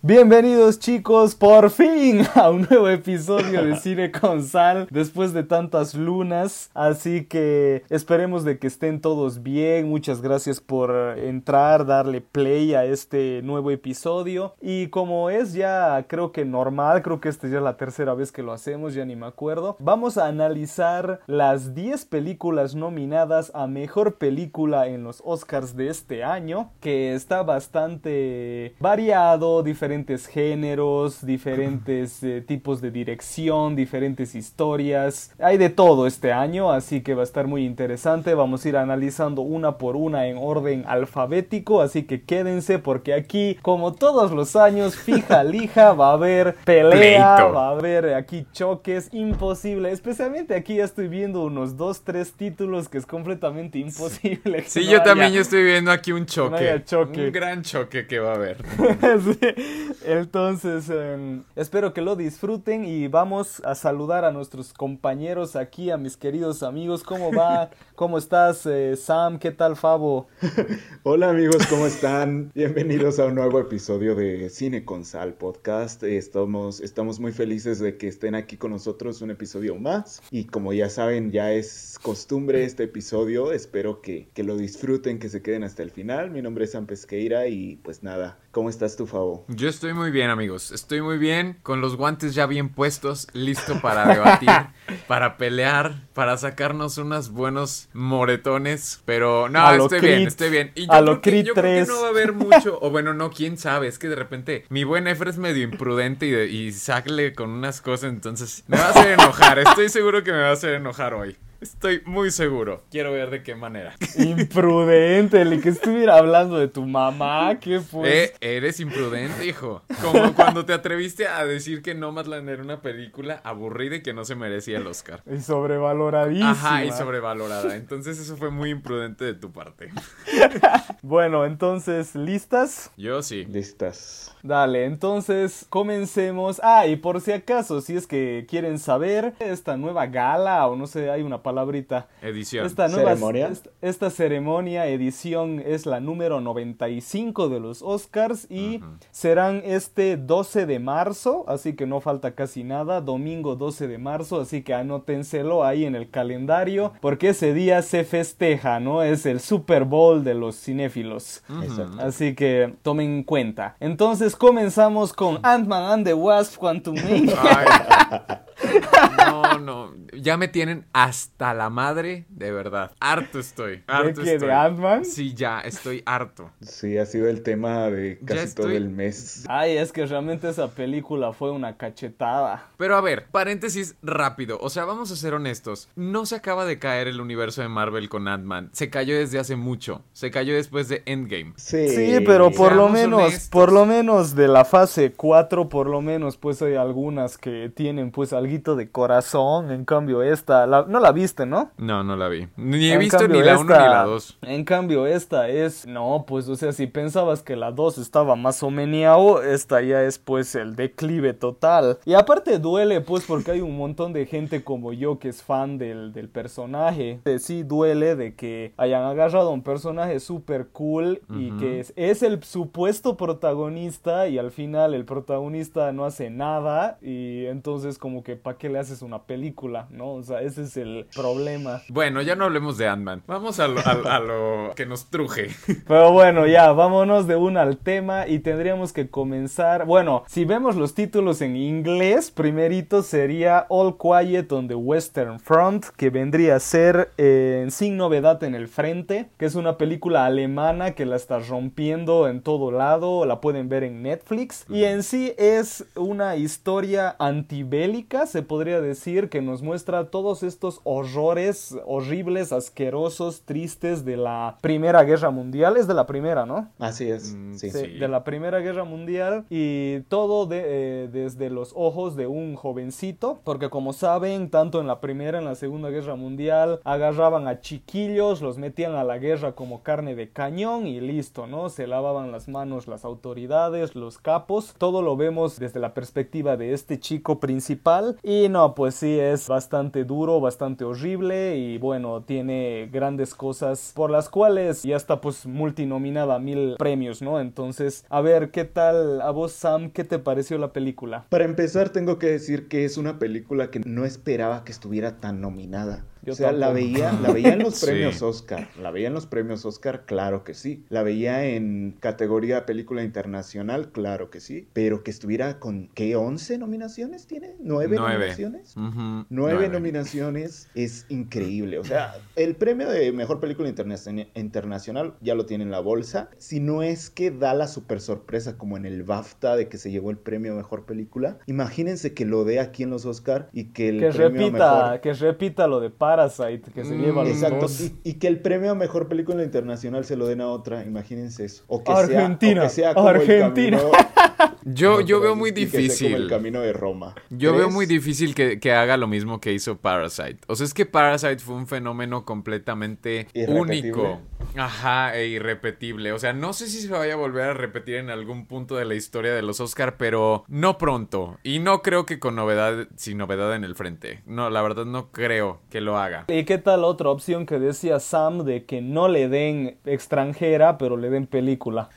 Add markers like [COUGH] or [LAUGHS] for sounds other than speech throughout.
Bienvenidos chicos, por fin a un nuevo episodio de Cine con Sal después de tantas lunas, así que esperemos de que estén todos bien, muchas gracias por entrar, darle play a este nuevo episodio. Y como es ya creo que normal, creo que esta ya es la tercera vez que lo hacemos, ya ni me acuerdo, vamos a analizar las 10 películas nominadas a Mejor Película en los Oscars de este año, que está bastante variado, diferente diferentes géneros, diferentes eh, tipos de dirección, diferentes historias. Hay de todo este año, así que va a estar muy interesante. Vamos a ir analizando una por una en orden alfabético, así que quédense porque aquí, como todos los años, fija [LAUGHS] lija, va a haber pelea, va a haber aquí choques, imposible. Especialmente aquí ya estoy viendo unos dos, tres títulos que es completamente imposible. Sí, yo también estoy viendo aquí un choque, choque. Un gran choque que va a haber. [LAUGHS] sí. Entonces, em, espero que lo disfruten y vamos a saludar a nuestros compañeros aquí, a mis queridos amigos. ¿Cómo va? [LAUGHS] ¿Cómo estás, eh, Sam? ¿Qué tal, Fabo? [LAUGHS] Hola amigos, ¿cómo están? Bienvenidos a un nuevo episodio de Cine con Sal Podcast. Estamos, estamos muy felices de que estén aquí con nosotros un episodio más. Y como ya saben, ya es costumbre este episodio. Espero que, que lo disfruten, que se queden hasta el final. Mi nombre es Sam Pesqueira y pues nada, ¿cómo estás tú, Fabo? Yo estoy muy bien, amigos. Estoy muy bien, con los guantes ya bien puestos, listo para debatir, [LAUGHS] para pelear, para sacarnos unos buenos moretones. Pero no, estoy bien, estoy bien. Y yo, creo que, yo creo que no va a haber mucho, o bueno, no, quién sabe. Es que de repente mi buen Efra es medio imprudente y, y sale con unas cosas, entonces me va a hacer enojar. Estoy seguro que me va a hacer enojar hoy. Estoy muy seguro. Quiero ver de qué manera. [LAUGHS] Imprudente, el que estuviera hablando de tu mamá, ¿qué fue? Eh, eres imprudente, hijo. Como cuando te atreviste a decir que Nomadland era una película aburrida y que no se merecía el Oscar. Y sobrevaloradísima. Ajá, y sobrevalorada. Entonces eso fue muy imprudente de tu parte. [LAUGHS] bueno, entonces, ¿listas? Yo sí. Listas. Dale, entonces comencemos. Ah, y por si acaso, si es que quieren saber, esta nueva gala o no sé, hay una palabrita. Edición. Esta ¿Ceremonia? Esta, ceremonia, edición, es la número 95 de los Oscars y serán este 12 de marzo, así que no falta casi nada, domingo 12 de marzo, así que anótenselo ahí en el calendario, porque ese día se festeja, ¿no? Es el Super Bowl de los cinéfilos. Así que tomen en cuenta. Entonces comenzamos con Ant-Man and the Wasp Quantum [LAUGHS] No, no. Ya me tienen hasta la madre, de verdad. Harto estoy. Harto ¿De, ¿De Ant-Man? Sí, ya, estoy harto. Sí, ha sido el tema de casi todo el mes. Ay, es que realmente esa película fue una cachetada. Pero a ver, paréntesis rápido. O sea, vamos a ser honestos. No se acaba de caer el universo de Marvel con Ant-Man. Se cayó desde hace mucho. Se cayó después de Endgame. Sí, sí pero por lo menos, por lo menos de la fase 4, por lo menos, pues hay algunas que tienen pues algo de corazón. En cambio, esta, no la viste, ¿no? No, no la vi. Ni he visto ni la 1 ni la 2. En cambio, esta es, no, pues, o sea, si pensabas que la 2 estaba más o menos, esta ya es pues el declive total. Y aparte duele, pues, porque hay un montón de gente como yo que es fan del, del personaje. Sí duele de que hayan agarrado a un personaje súper cool y que es, es el supuesto protagonista y al final el protagonista no hace nada y entonces como que ¿para qué le haces una película? ¿No? O sea, ese es el problema. Bueno, ya no hablemos de Ant-Man. Vamos a lo, que nos truje. [LAUGHS] Pero bueno, ya, vámonos de una al tema y tendríamos que comenzar. Bueno, si vemos los títulos en inglés, primerito sería All Quiet on the Western Front, que vendría a ser eh, Sin Novedad en el Frente, que es una película alemana que la está rompiendo en todo lado, la pueden ver en Netflix. Y en sí es una historia antibélica, se podría decir, que nos muestra todos estos horrores horribles, asquerosos, tristes de la Primera Guerra Mundial. Es de la primera, ¿no? Así es. Mm, sí. De la Primera Guerra Mundial y todo de, eh, desde los ojos de un jovencito, porque como saben, tanto en la Primera, en la Segunda Guerra Mundial, agarraban a chiquillos, los metían a la guerra como carne de cañón y listo, ¿no? Se lavaban las manos las autoridades, los capos, todo lo vemos desde la perspectiva de este chico principal y no, pues sí, es bastante duro, bastante horrible y bueno, tiene grandes cosas por las cuales ya está pues multinominada a mil premios, ¿no? Entonces, a ver, ¿qué tal a vos, Sam? ¿Qué te pareció la película? Para empezar, tengo que decir que es una película que no esperaba que estuviera tan nominada o sea, la veía, la veía en [LAUGHS] los premios Oscar. La veía en los premios Oscar, claro que sí. La veía en categoría película internacional, claro que sí. Pero que estuviera con, ¿qué? ¿11 nominaciones tiene? ¿Nueve, nominaciones? Nueve, nominaciones es increíble. O sea, el premio de mejor película internacional ya lo tiene en la bolsa. Si no es que da la super sorpresa como en el BAFTA de que se llevó el premio mejor película, imagínense que lo dé aquí en los Oscar y que el que repita, que repita lo de Parasite, que se lleva los Exacto, y, que el premio a mejor película internacional se lo den a otra, imagínense eso. O que Argentina, sea, Argentina. [LAUGHS] yo, yo veo muy difícil. el camino de Roma. Yo veo muy difícil que, que, haga lo mismo que hizo Parasite. O sea, es que Parasite fue un fenómeno completamente único. Ajá, e irrepetible. O sea, no sé si se vaya a volver a repetir en algún punto de la historia de los Oscar, pero no pronto. Y no creo que con novedad, sin novedad en el frente. No, la verdad no creo que lo ¿Y qué tal otra opción que decía Sam de que no le den extranjera, pero le den película?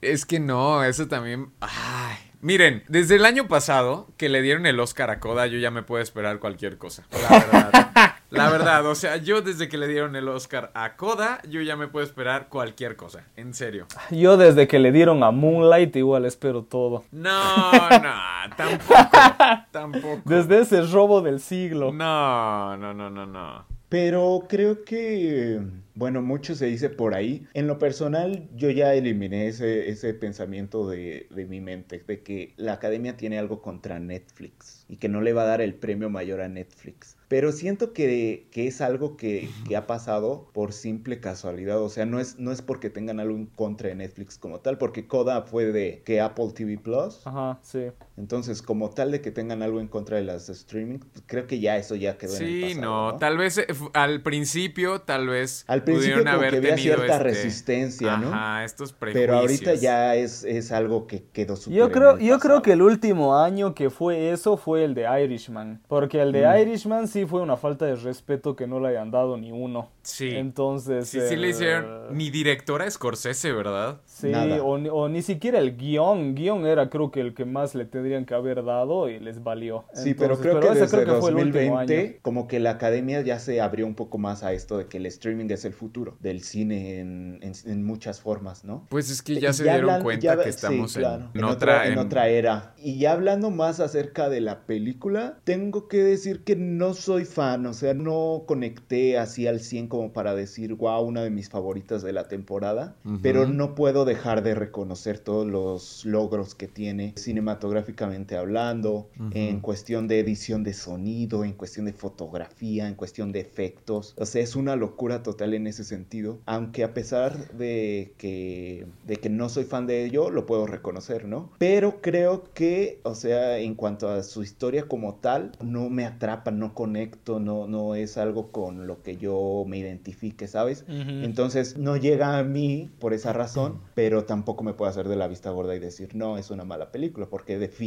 Es que no, eso también... Ay. Miren, desde el año pasado que le dieron el Oscar a Coda, yo ya me puedo esperar cualquier cosa. La verdad. La [LAUGHS] verdad, o sea, yo desde que le dieron el Oscar a Coda, yo ya me puedo esperar cualquier cosa, en serio. Yo desde que le dieron a Moonlight igual espero todo. No, [LAUGHS] no, tampoco, tampoco. Desde ese robo del siglo. No, no, no, no, no. Pero creo que bueno, mucho se dice por ahí. En lo personal, yo ya eliminé ese, ese pensamiento de, de, mi mente, de que la academia tiene algo contra Netflix y que no le va a dar el premio mayor a Netflix. Pero siento que, que es algo que, que, ha pasado por simple casualidad. O sea, no es, no es porque tengan algo en contra de Netflix como tal, porque Coda fue de que Apple TV Plus. Ajá, sí. Entonces, como tal de que tengan algo en contra de las streaming, pues, creo que ya eso ya quedó en el pasado. Sí, no, tal vez eh, al principio, tal vez al principio como que había cierta este, resistencia, ¿no? Ajá, estos prejuicios. Pero ahorita ya es, es algo que quedó súper Yo creo, yo creo que el último año que fue eso fue el de Irishman, porque el de mm. Irishman sí fue una falta de respeto que no le hayan dado ni uno. Sí. Entonces. Sí, sí le hicieron ni directora Scorsese, ¿verdad? Sí, o, ni siquiera el guion. Guión era creo que el que más le tendrían que haber dado y les valió. Sí, pero creo que desde 2020 como que la academia ya se abrió un poco más a esto de que el streaming es el futuro del cine en, en, muchas formas, ¿no? Pues es que ya se dieron cuenta que estamos en, otra, en otra era. Y ya hablando más acerca de la película, tengo que decir que no soy fan, o sea, no conecté así al 100 como para decir, wow, una de mis favoritas de la temporada, pero no puedo dejar de reconocer todos los logros que tiene cinematográficamente hablando, en cuestión de edición de sonido, en cuestión de fotografía, en cuestión de efectos. O sea, es una locura total en ese sentido, aunque a pesar de que, de que no soy fan de ello, lo puedo reconocer, ¿no? Pero creo que, o sea, en cuanto a su historia como tal, no me atrapa, no conecto, no, no es algo con lo que yo me identifique, ¿sabes? Entonces no llega a mí por esa razón, pero tampoco me puedo hacer de la vista gorda y decir, no, es una mala película, porque definitivamente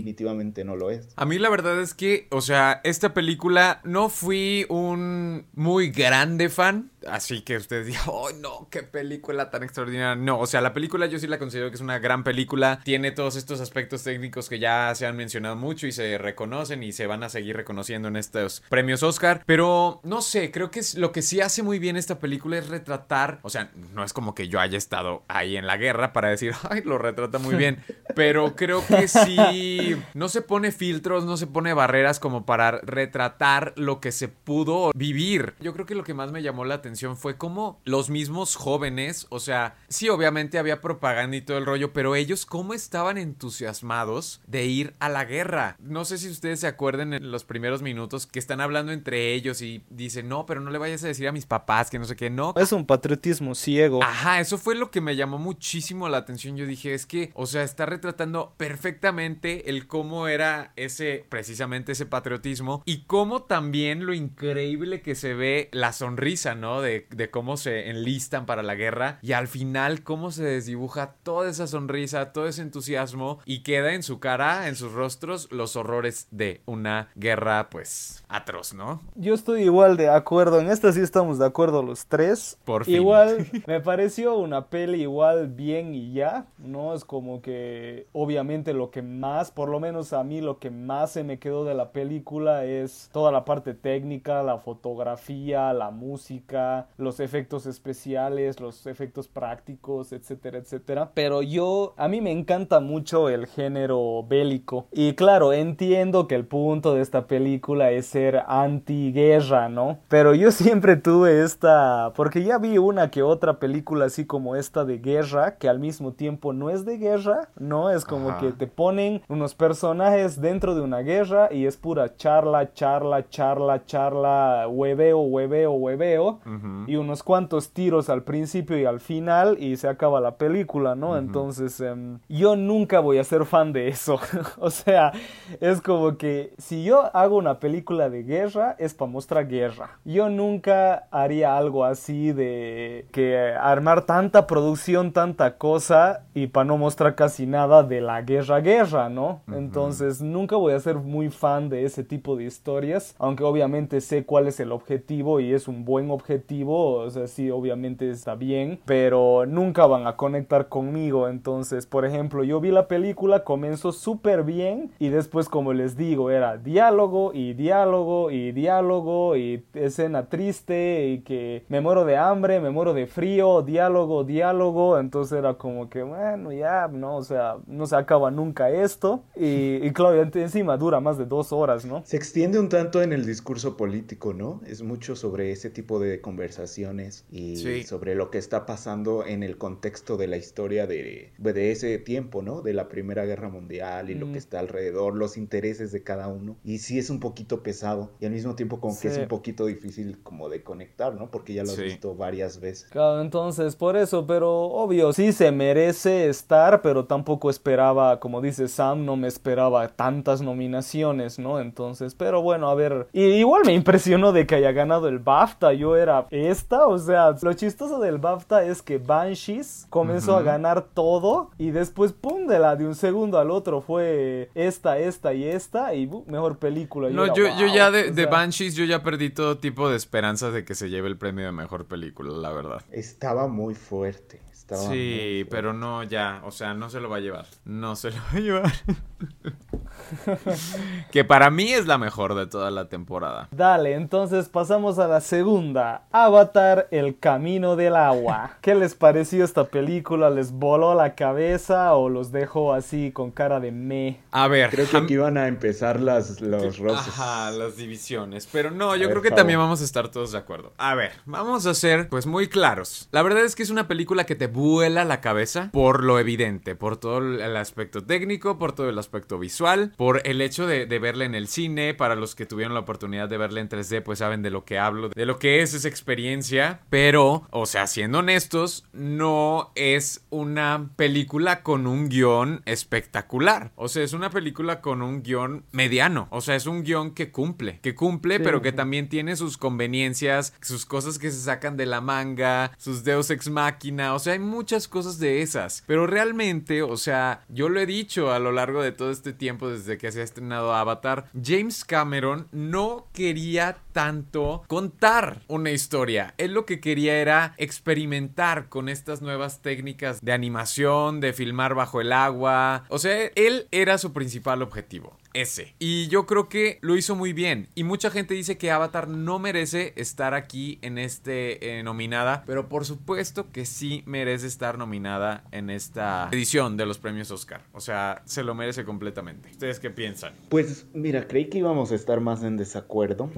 no lo es. A mí la verdad es que, o sea, esta película no fui un muy grande fan, así que ustedes digan, oh [LAUGHS] no, qué película tan extraordinaria. No, o sea, la película yo sí la considero que es una gran película, tiene todos estos aspectos técnicos que ya se han mencionado mucho y se reconocen y se van a seguir reconociendo en estos premios Oscar, pero no sé, creo que lo que sí hace muy bien esta película es retratar, o sea, no es como que yo haya estado ahí en la guerra para decir, [LAUGHS] ay, lo retrata muy bien, pero creo que sí, no se pone filtros, no se pone barreras como para retratar lo que se pudo vivir. Yo creo que lo que más me llamó la atención fue cómo los mismos jóvenes, o sea, sí, obviamente había propaganda y todo el rollo, pero ellos cómo estaban entusiasmados de ir a la guerra. No sé si ustedes se acuerden en los primeros minutos que están hablando entre ellos y dicen, no, pero no le vayas a decir a mis papás que no sé qué, no. Es un patriotismo ciego. Ajá, eso fue lo que me llamó muchísimo la atención. Yo dije, es que, o sea, está retratando perfectamente el cómo era ese, precisamente ese patriotismo y cómo también lo increíble que se ve la sonrisa, ¿no? De, de cómo cómo se enlistan para la guerra y al final cómo se desdibuja toda esa sonrisa, todo ese entusiasmo y queda en su cara, en sus rostros, los horrores de una guerra pues atroz, ¿no? Yo estoy igual de acuerdo, en esta sí estamos de acuerdo los tres. Por fin. Igual [LAUGHS] me pareció una peli igual bien y ya, ¿no? Es como que obviamente lo que más, por lo menos a mí lo que más se me quedó de la película es toda la parte técnica, la fotografía, la música, los efectos especiales, los efectos prácticos, etcétera, etcétera. Pero yo, a mí me encanta mucho el género bélico. Y claro, entiendo que el punto de esta película es ser antiguerra, ¿no? Pero yo siempre tuve esta, porque ya vi una que otra película así como esta de guerra, que al mismo tiempo no es de guerra, ¿no? Es como que te ponen unos personajes dentro de una guerra y es pura charla, charla, charla, charla, hueveo, hueveo, hueveo, y unos cuantos tiros al principio y al final y se acaba la película, ¿no? Entonces, em, yo nunca voy a ser fan de eso. [LAUGHS] o sea, es como que si yo hago una película de guerra, es para mostrar guerra. Yo nunca haría algo así de que armar tanta producción, tanta cosa y para no mostrar casi nada de la guerra, guerra, ¿no? Entonces, nunca voy a ser muy fan de ese tipo de historias, aunque obviamente sé cuál es el objetivo y es un buen objetivo, o sea, sí, obviamente está bien, pero nunca van a conectar conmigo. Entonces, por ejemplo, yo vi la película, comenzó súper bien y después, como les digo, era diálogo y diálogo y diálogo y escena triste y que me muero de hambre, me muero de frío, diálogo, diálogo. Entonces era como que, bueno, ya, no, o sea, no se acaba nunca esto. Y, y claro, encima dura más de dos horas, ¿no? Se extiende un tanto en el discurso político, ¿no? Es mucho sobre ese tipo de conversaciones y sobre lo que está pasando en el contexto de la historia de, de ese tiempo, ¿no? De la Primera Guerra Mundial y lo que está alrededor, los intereses de cada uno. Y sí es un poquito pesado y al mismo tiempo como que es un poquito difícil como de conectar, ¿no? Porque ya lo he visto varias veces. Claro, entonces por eso, pero obvio, sí se merece estar, pero tampoco esperaba, como dice Sam, no me esperaba tantas nominaciones, ¿no? Entonces, pero bueno, a ver, y igual me impresionó de que haya ganado el BAFTA, yo era esta, o sea, lo chistoso del BAFTA es que Banshees comenzó a ganar todo y después, pum, de la de un segundo al otro fue esta, esta y esta y mejor película. No, yo, yo, ya de, de Banshees, yo ya perdí todo tipo de esperanzas de que se lleve el premio de mejor película, la verdad. Estaba muy fuerte sí, pero no ya, o sea, no se lo va a llevar. No se lo va a llevar. [LAUGHS] que para mí es la mejor de toda la temporada. Dale, entonces pasamos a la segunda. Avatar, el camino del agua. [LAUGHS] ¿Qué les pareció esta película? ¿Les voló la cabeza o los dejó así con cara de me? A ver. Creo que aquí van a empezar las, los roces. Ajá, las divisiones. Pero no, yo creo que también vamos a estar todos de acuerdo. A ver, vamos a ser pues muy claros. La verdad es que es una película que te vuela la cabeza por lo evidente, por todo el aspecto técnico, por todo el aspecto visual, por el hecho de, de verla en el cine. Para los que tuvieron la oportunidad de verla en 3D, pues saben de lo que hablo, de lo que es esa experiencia. Pero, o sea, siendo honestos, no es una película con un guion espectacular. O sea, es una película con un guion mediano. O sea, es un guion que cumple, que cumple, pero que también tiene sus conveniencias, sus cosas que se sacan de la manga, sus deus ex máquina. O sea, hay muchas cosas de esas. Pero realmente, o sea, yo lo he dicho a lo largo de todo este tiempo desde que se ha estrenado Avatar, James Cameron no quería tanto contar una historia. Él lo que quería era experimentar con estas nuevas técnicas de animación, de filmar bajo el agua. O sea, él era su principal objetivo ese. Y yo creo que lo hizo muy bien. Y mucha gente dice que Avatar no merece estar aquí en este eh, nominada. Pero por supuesto que sí merece estar nominada en esta edición de los premios Oscar. O sea, se lo merece completamente. ¿Ustedes qué piensan? Pues mira, creí que íbamos a estar más en desacuerdo.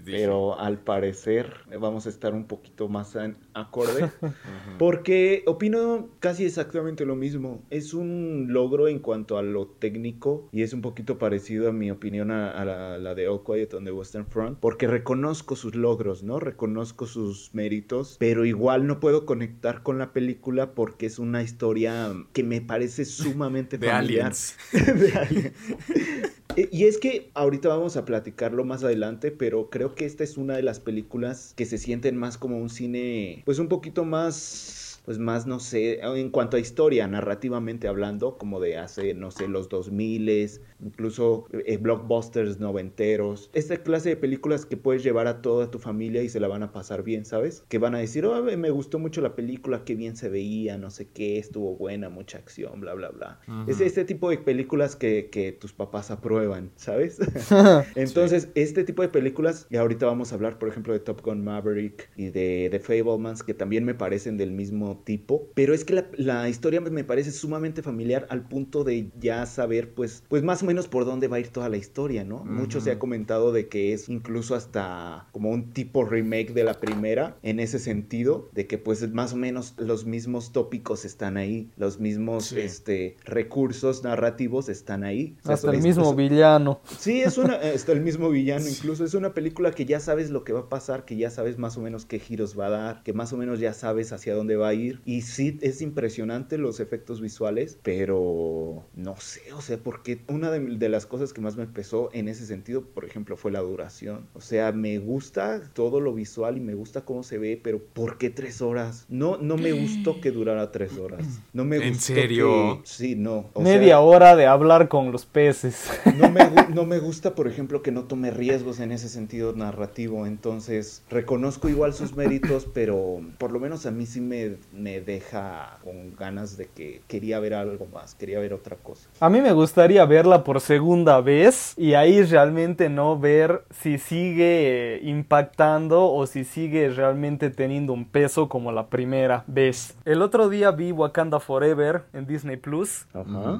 Les dije. Pero al parecer vamos a estar un poquito más en acorde. [LAUGHS] porque opino casi exactamente lo mismo. Es un logro en cuanto a lo técnico y es un poquito parecido a mi opinión a, la, de All Quiet on the Western Front, porque reconozco sus logros, ¿no? Reconozco sus méritos, pero igual no puedo conectar con la película porque es una historia que me parece sumamente de familiar. Aliens. [LAUGHS] de aliens. Eh, y es que ahorita vamos a platicarlo más adelante, pero creo que esta es una de las películas que se sienten más como un cine, pues un poquito más pues más, no sé, en cuanto a historia, narrativamente hablando, como de hace, no sé, los 2000, incluso eh, blockbusters noventeros, esta clase de películas que puedes llevar a toda tu familia y se la van a pasar bien, ¿sabes? Que van a decir, oh, me gustó mucho la película, qué bien se veía, no sé qué, estuvo buena, mucha acción, bla, bla, bla. Es este tipo de películas que, que tus papás aprueban, ¿sabes? [LAUGHS] Entonces, este tipo de películas, y ahorita vamos a hablar, por ejemplo, de Top Gun Maverick y de The Fablemans, que también me parecen del mismo tipo, pero es que la, historia me parece sumamente familiar al punto de ya saber pues, pues más o menos por dónde va a ir toda la historia, ¿no? Mucho se ha comentado de que es incluso hasta como un tipo remake de la primera en ese sentido, de que pues más o menos los mismos tópicos están ahí, los mismos este, recursos narrativos están ahí. hasta el mismo villano. Sí, es una, hasta el mismo villano incluso, es una película que ya sabes lo que va a pasar, que ya sabes más o menos qué giros va a dar, que más o menos ya sabes hacia dónde va a ir y sí, es impresionante los efectos visuales, pero no sé, o sea, porque una de, las cosas que más me pesó en ese sentido, por ejemplo, fue la duración. O sea, me gusta todo lo visual y me gusta cómo se ve, pero ¿por qué tres horas? No, no me gustó que durara tres horas. No me ¿En serio? Sí, no. Media hora de hablar con los peces. No me, [LAUGHS] no me gusta, por ejemplo, que no tome riesgos en ese sentido narrativo. Entonces, reconozco igual sus méritos, pero por lo menos a mí sí me me deja con ganas de que quería ver algo más, quería ver otra cosa. A mí me gustaría verla por segunda vez y ahí realmente no ver si sigue impactando o si sigue realmente teniendo un peso como la primera vez. El otro día vi Wakanda Forever en Disney Plus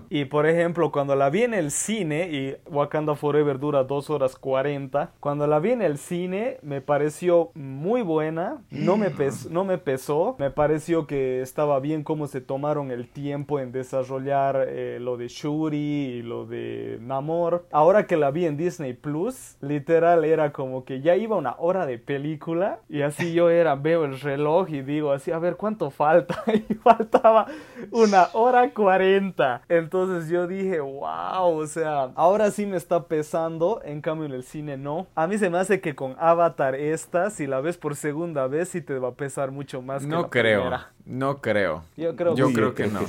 y por ejemplo cuando la vi en el cine y Wakanda Forever dura 2 horas 40, cuando la vi en el cine me pareció muy buena, no me, no me pesó, me pareció que estaba bien cómo se tomaron el tiempo en desarrollar eh, lo de Shuri y lo de Namor. Ahora que la vi en Disney Plus, literal era como que ya iba una hora de película y así yo era, veo el reloj y digo así, a ver cuánto falta. [LAUGHS] y faltaba una hora cuarenta. Entonces yo dije, wow, o sea, ahora sí me está pesando, en cambio en el cine no. A mí se me hace que con Avatar esta, si la ves por segunda vez, sí te va a pesar mucho más. No que la creo. No creo. Yo creo, yo creo que, no.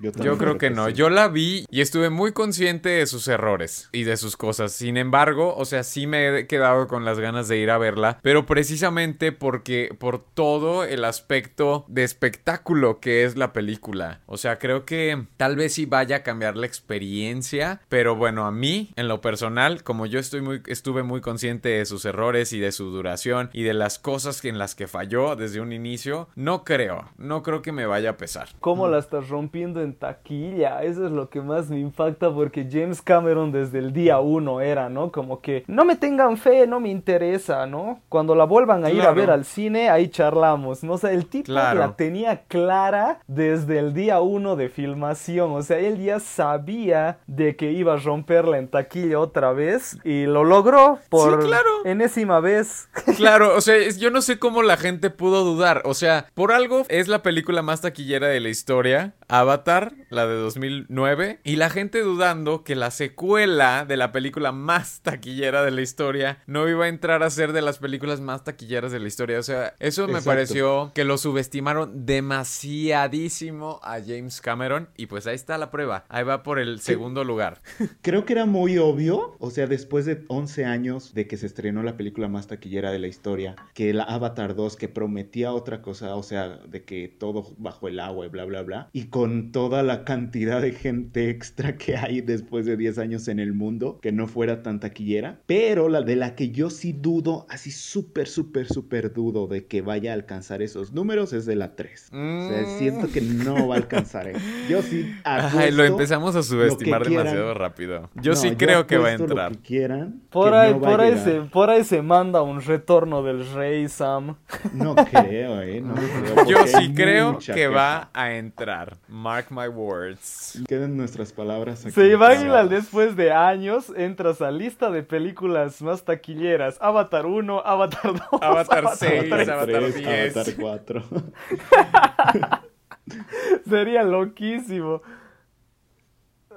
Yo, creo que, no. Yo la vi y estuve muy consciente de sus errores y de sus cosas. Sin embargo, o sea, sí me he quedado con las ganas de ir a verla, pero precisamente porque por todo el aspecto de espectáculo que es la película. O sea, creo que tal vez sí vaya a cambiar la experiencia, pero bueno, a mí en lo personal, como yo estoy muy estuve muy consciente de sus errores y de su duración y de las cosas en las que falló desde un inicio, no creo, no creo creo que me vaya a pesar. ¿Cómo la estás rompiendo en taquilla? Eso es lo que más me impacta porque James Cameron desde el día uno era, ¿no? Como que no me tengan fe, no me interesa, ¿no? Cuando la vuelvan a ir a ver al cine, ahí charlamos, ¿no? O sea, el tipo la tenía clara desde el día uno de filmación, o sea, él ya sabía de que iba a romperla en taquilla otra vez y lo logró por enésima vez. Claro, o sea, yo no sé cómo la gente pudo dudar, o sea, por algo es la película película más taquillera de la historia, Avatar, la de 2009, y la gente dudando que la secuela de la película más taquillera de la historia no iba a entrar a ser de las películas más taquilleras de la historia. O sea, eso me pareció que lo subestimaron demasiadísimo a James Cameron y pues ahí está la prueba. Ahí va por el segundo lugar. [LAUGHS] Creo que era muy obvio, o sea, después de 11 años de que se estrenó la película más taquillera de la historia, que la Avatar 2 que prometía otra cosa, o sea, de que todo bajo el agua y bla, bla, bla. Y con toda la cantidad de gente extra que hay después de 10 años en el mundo, que no fuera tan taquillera. Pero la de la que yo sí dudo, así súper, súper, súper dudo de que vaya a alcanzar esos números es de la 3. O sea, mm. siento que no va a alcanzar. ¿eh? Yo sí. [LAUGHS] Ay, lo empezamos a subestimar demasiado rápido. Yo sí creo que va a entrar. quieran, por, ahí, por, ahí se, por ahí se manda un retorno del rey Sam. No creo, ¿eh? No [LAUGHS] creo. Yo sí creo que va a entrar. Mark my words. Queden nuestras palabras aquí. Se imagina después de años, entras a lista de películas más taquilleras. Avatar 1, Avatar 2, Avatar 6, Avatar 10. Avatar 4. [LAUGHS] Sería loquísimo.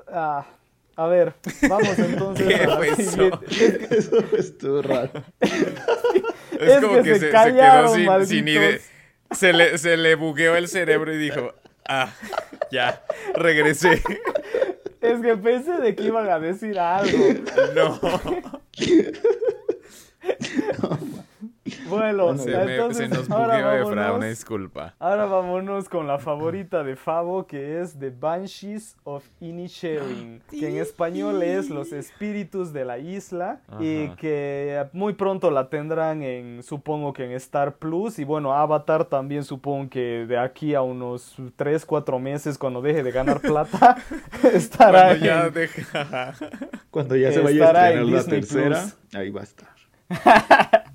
Ah, A ver, vamos entonces ¿Qué a fue la eso? siguiente. [LAUGHS] Eso estuvo raro. Es, Es como que que, se se, se callaron, quedó sin, sin malditos. Se le, se le bugueó el cerebro y dijo, ah, ya, regresé. Es que pensé de que iban a decir algo. No, [LAUGHS] [LAUGHS] Bueno, se, me- entonces se nos ahora bugueó Efra, una disculpa. ahora vámonos con la favorita de Fabo que es The Banshees of Inisherin, que en español es Los Espíritus de la Isla y que muy pronto la tendrán en, supongo que en Star Plus y bueno, Avatar también supongo que de aquí a unos 3, 4 meses cuando deje de ganar plata [LAUGHS] estará Cuando ya en- deja... Cuando ya se vaya a estrenar la tercera, Plus. ahí va a estar. [LAUGHS]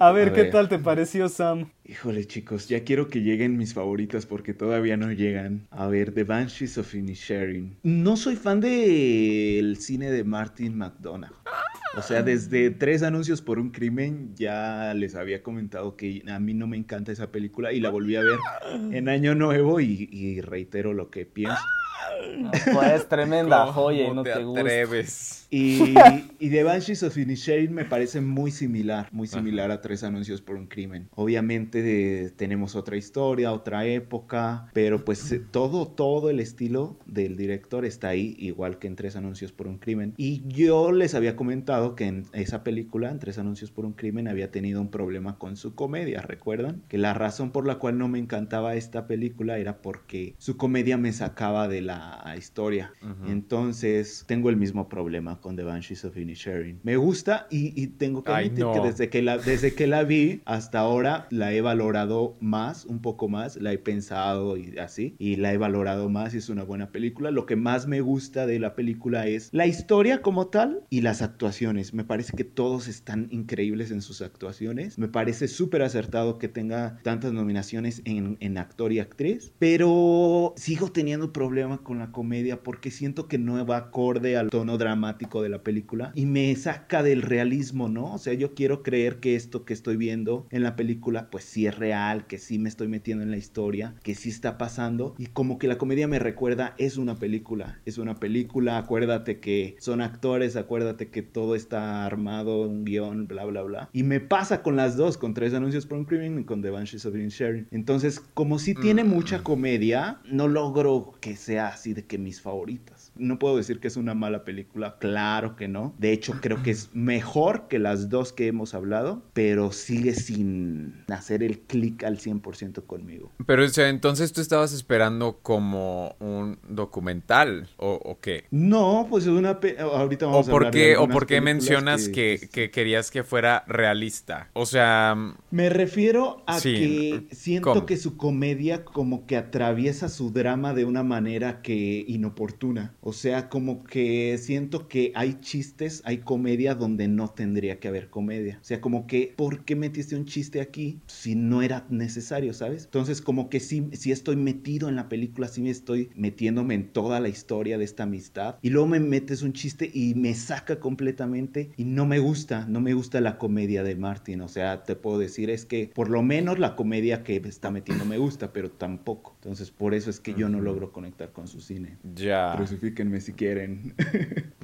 A ver, A ¿qué ver. tal te pareció Sam? Híjole chicos, ya quiero que lleguen mis favoritas porque todavía no llegan. A ver, The Banshees of Inisherin. No soy fan del cine de Martin McDonagh. O sea, desde tres anuncios por un crimen ya les había comentado que a mí no me encanta esa película y la volví a ver en Año Nuevo y, y reitero lo que pienso. Pues tremenda [LAUGHS] joya y ¿Cómo no te te gusta. atreves? Y, [LAUGHS] y The Banshees of Inisherin me parece muy similar, muy similar a Tres Anuncios por un Crimen. Obviamente eh, tenemos otra historia, otra época, pero pues eh, todo, todo el estilo del director está ahí, igual que en Tres Anuncios por un Crimen. Y yo les había comentado que en esa película, en Tres Anuncios por un Crimen, había tenido un problema con su comedia, ¿recuerdan? Que la razón por la cual no me encantaba esta película era porque su comedia me sacaba de la historia. Entonces, tengo el mismo problema con The Banshees of Inisherin. Me gusta y, y tengo que Ay, admitir no. que desde que, la, desde que la vi hasta ahora la he valorado más, un poco más, la he pensado y así, y la he valorado más y es una buena película. Lo que más me gusta de la película es la historia como tal y las actuaciones. Me parece que todos están increíbles en sus actuaciones. Me parece súper acertado que tenga tantas nominaciones en, en actor y actriz, pero sigo teniendo problema con la comedia porque siento que no va acorde al tono dramático de la película y me saca del realismo, ¿no? O sea, yo quiero creer que esto que estoy viendo en la película pues sí es real, que sí me estoy metiendo en la historia, que sí está pasando y como que la comedia me recuerda es una película, es una película, acuérdate que son actores, acuérdate que todo está armado, un guion, bla, bla, bla. Y me pasa con las dos, con tres anuncios por un crimen y con The Banshees of Inisherin. Entonces, como tiene Mm. mucha comedia, no logro que sea así de que mis favoritas. No puedo decir que es una mala película, claro que no. De hecho, creo que es mejor que las dos que hemos hablado, pero sigue sin hacer el clic al 100% conmigo. Pero, o sea, entonces tú estabas esperando como un documental, ¿o, o qué? No, pues es una... Ahorita ¿O vamos a hablar de o por qué mencionas que, que- que querías que fuera realista? O sea, Me refiero a Sí, que siento ¿cómo? que su comedia como que atraviesa su drama de una manera que inoportuna. O sea, como que siento que hay chistes, hay comedia donde no tendría que haber comedia. O sea, como que ¿por qué metiste un chiste aquí si no era necesario, sabes? Entonces, como que sí, sí estoy metido en la película, sí me estoy metiéndome en toda la historia de esta amistad y luego me metes un chiste y me saca completamente y no me gusta, no me gusta la comedia de Martin, o sea, te puedo decir es que por lo menos la comedia que está metiendo me gusta, pero tampoco. Entonces, por eso es que yo no logro conectar con su cine. ya. Crucifíquenme si quieren.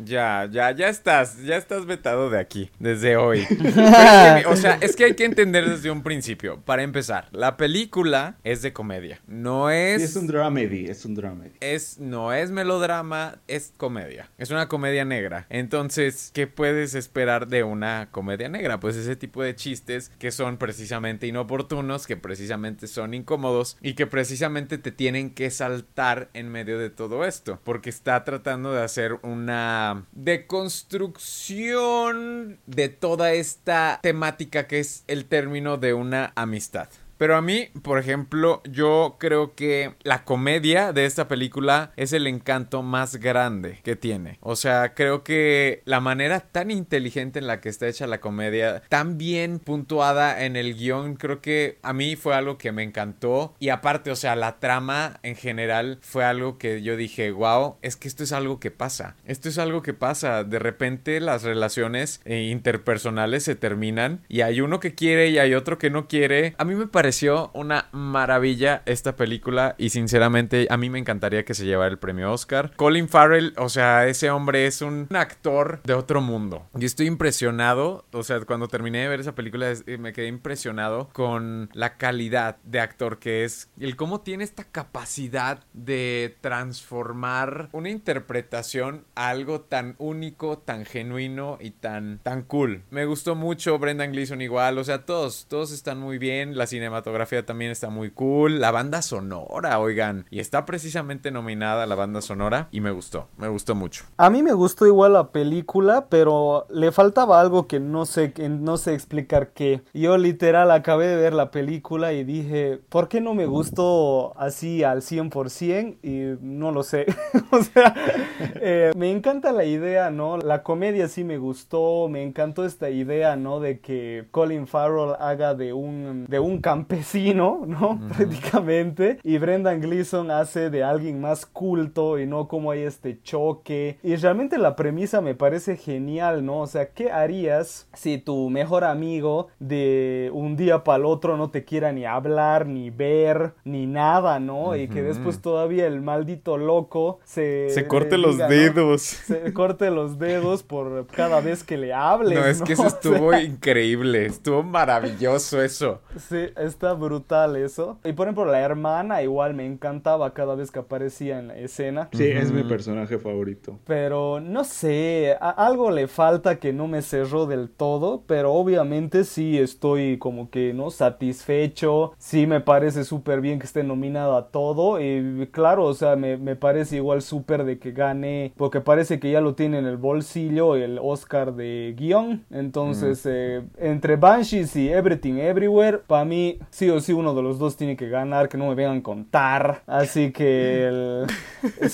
Ya, ya, ya estás, ya estás vetado de aquí, desde hoy. [LAUGHS] Que, o sea, es que hay que entender desde un principio. Para empezar, la película es de comedia. No es. Sí, es un dramedy, es un dramedy. es, no es melodrama, es comedia. Es una comedia negra. Entonces, ¿qué puedes esperar de una comedia negra? Pues ese tipo de chistes que son precisamente inoportunos, que precisamente son incómodos y que precisamente te tienen que saltar en medio de todo esto. Porque está tratando de hacer una deconstrucción de toda esta temática que es el término de una amistad. Pero a mí, por ejemplo, yo creo que la comedia de esta película es el encanto más grande que tiene. O sea, creo que la manera tan inteligente en la que está hecha la comedia, tan bien puntuada en el guion, creo que a mí fue algo que me encantó. Y aparte, o sea, la trama en general fue algo que yo dije, wow, es que esto es algo que pasa. Esto es algo que pasa. De repente las relaciones eh, interpersonales se terminan y hay uno que quiere y hay otro que no quiere. A mí me parece pareció una maravilla esta película y sinceramente a mí me encantaría que se llevara el premio Oscar. Colin Farrell, o sea, ese hombre es un actor de otro mundo. Y estoy impresionado, o sea, cuando terminé de ver esa película eh, me quedé impresionado con la calidad de actor que es, el cómo tiene esta capacidad de transformar una interpretación a algo tan único, tan genuino y tan, tan cool. Me gustó mucho Brendan Gleeson igual, o sea, todos, todos están muy bien, la cinematografía también está muy cool, la banda sonora, oigan, y está precisamente nominada la banda sonora y me gustó, me gustó mucho. A mí me gustó igual la película, pero le faltaba algo que no sé, que no sé explicar qué. Yo literal acabé de ver la película y dije, ¿por qué no me gustó así al 100%? Y no lo sé. [LAUGHS] o sea, eh, me encanta la idea, ¿no? La comedia sí me gustó, me encantó esta idea, ¿no? De que Colin Farrell haga de un, de un campesino, ¿no? Prácticamente. Y Brendan Gleeson hace de alguien más culto y no como hay este choque. Y realmente la premisa me parece genial, ¿no? O sea, ¿qué harías si tu mejor amigo de un día para el otro no te quiera ni hablar, ni ver, ni nada, ¿no? Y que después todavía el maldito loco se... Se corte los dedos. Se corte los dedos por cada vez que le hables. No, es que eso [LAUGHS] estuvo increíble, estuvo maravilloso eso. Sí, está brutal eso. Y por ejemplo, la hermana igual me encantaba cada vez que aparecía en la escena. Sí, es mi personaje favorito. Pero no sé, algo le falta que no me cerró del todo, pero obviamente sí estoy como que, ¿no? Satisfecho, sí me parece súper bien que esté nominado a todo y claro, o sea, me, me parece igual súper de que gane, porque parece que ya lo tiene en el bolsillo el Oscar de guion, entonces eh, entre Banshees y Everything Everywhere, para mí sí o sí uno de los dos tiene que ganar, que no me vengan a contar, así que el,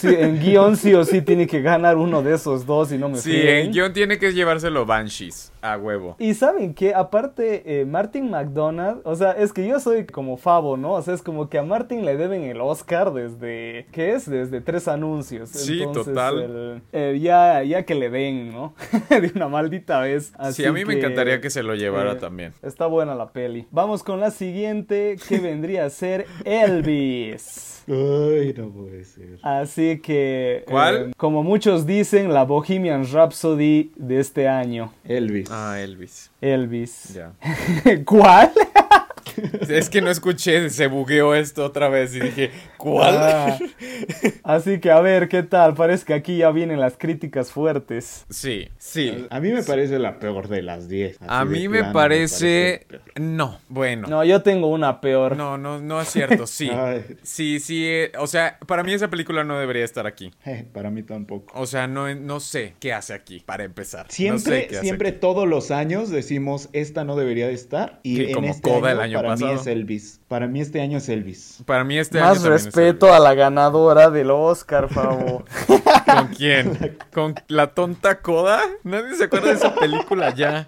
en guion sí o sí tiene que ganar uno de esos dos y no me Sí, en guion tiene que llevárselo Banshees a huevo. Y saben que aparte eh, Martin McDonald, o sea, es que yo soy como Favo, ¿no? O sea, es como que a Martin le deben el Oscar desde, ¿qué es? Desde tres anuncios. Sí, total. ya, ya que le den, ¿no? [LAUGHS] de una maldita vez. sí, a mí me encantaría que se lo llevara eh, también. Está buena la peli. Vamos con la siguiente, que [LAUGHS] vendría a ser Elvis. Ay, no puede ser. Así que. ¿Cuál? Eh, como muchos dicen, la Bohemian Rhapsody de este año. Elvis. Ah, Elvis. Elvis. Ya. [LAUGHS] ¿Cuál? [LAUGHS] Es que no escuché, se bugueó esto otra vez y dije, ¿cuál? Ah. así que a ver, ¿qué tal? Parece que aquí ya vienen las críticas fuertes. Sí, sí. A mí me parece la peor de las 10. A mí me parece... no, bueno. No, yo tengo una peor. No, no, no es cierto, sí. [LAUGHS] sí, sí, eh, o sea, para mí esa película no debería estar aquí. Eh, para mí tampoco. O sea, no, no sé qué hace aquí, para empezar. Siempre, siempre todos los años decimos, esta no debería de estar. Y en este año, el año para mí es Elvis. Para mí este año es Elvis. Para mí este Más año respeto a la ganadora del Oscar, favor. [LAUGHS] ¿Con quién? ¿Con la tonta coda? Nadie se acuerda de esa película ya.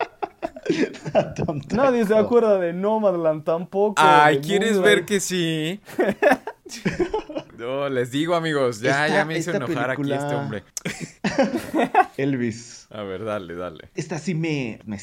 Nadie se acuerda de Nomadland tampoco. Ay, ¿quieres ver que sí? [LAUGHS] No, les digo, amigos, ya, ya me hizo enojar aquí este hombre. [LAUGHS] Elvis. A ver, dale, dale. Esta sí me, me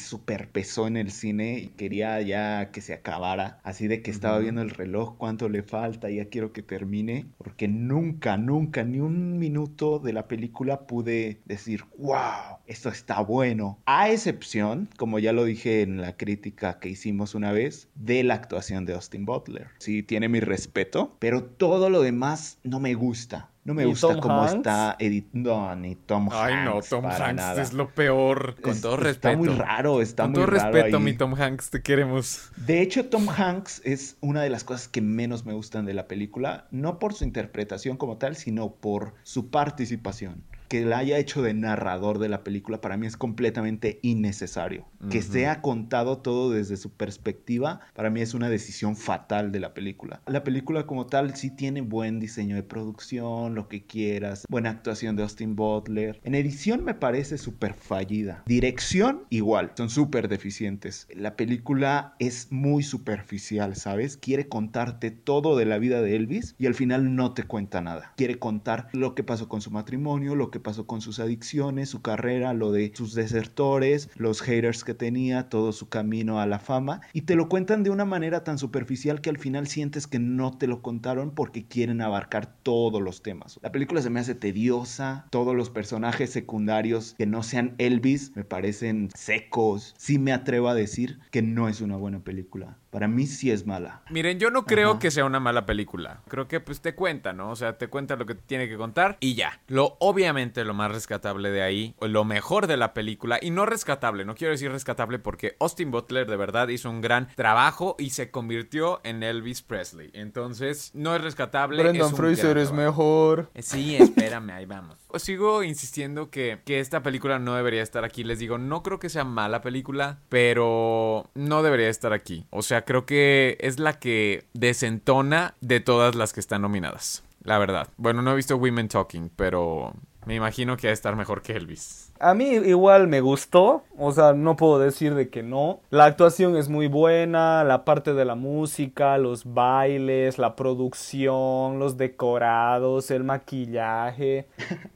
pesó en el cine y quería ya que se acabara. Así de que estaba viendo el reloj, cuánto le falta, ya quiero que termine. Porque nunca, nunca, ni un minuto de la película pude decir, wow, esto está bueno. A excepción, como ya lo dije en la crítica que hicimos una vez, de la actuación de Austin Butler. Sí, tiene mi respeto, pero todo lo demás no me gusta. No me gusta cómo está editando ni Tom Hanks. Ay, no, Tom Hanks es lo peor. Con todo respeto. Está muy raro, está muy raro. Con todo respeto, mi Tom Hanks, te queremos. De hecho, Tom Hanks es una de las cosas que menos me gustan de la película. No por su interpretación como tal, sino por su participación que la haya hecho de narrador de la película para mí es completamente innecesario. Que sea contado todo desde su perspectiva, para mí es una decisión fatal de la película. La película como tal sí tiene buen diseño de producción, lo que quieras, buena actuación de Austin Butler. En edición me parece súper fallida. Dirección igual, son súper deficientes. La película es muy superficial, ¿sabes? Quiere contarte todo de la vida de Elvis y al final no te cuenta nada. Quiere contar lo que pasó con su matrimonio, lo que pasó con sus adicciones, su carrera, lo de sus desertores, los haters que tenía, todo su camino a la fama. Y te lo cuentan de una manera tan superficial que al final sientes que no te lo contaron porque quieren abarcar todos los temas. La película se me hace tediosa, todos los personajes secundarios que no sean Elvis me parecen secos. Sí me atrevo a decir que no es una buena película. Para mí sí es mala. Miren, yo no creo que sea una mala película. Creo que pues te cuenta, ¿no? O sea, te cuenta lo que tiene que contar y ya. Lo obviamente lo más rescatable de ahí, o lo mejor de la película y no rescatable, no quiero decir rescatable porque Austin Butler de verdad hizo un gran trabajo y se convirtió en Elvis Presley. Entonces, no es rescatable. Brendan Fraser es mejor. Eh, sí, espérame, ahí vamos. Os [LAUGHS] sigo insistiendo que, que esta película no debería estar aquí. Les digo, no creo que sea mala película, pero no debería estar aquí. O sea, creo que es la que desentona de todas las que están nominadas. La verdad. Bueno, no he visto Women Talking, pero me imagino que va a estar mejor que Elvis. A mí igual me gustó, o sea, no puedo decir de que no. La actuación es muy buena, la parte de la música, los bailes, la producción, los decorados, el maquillaje.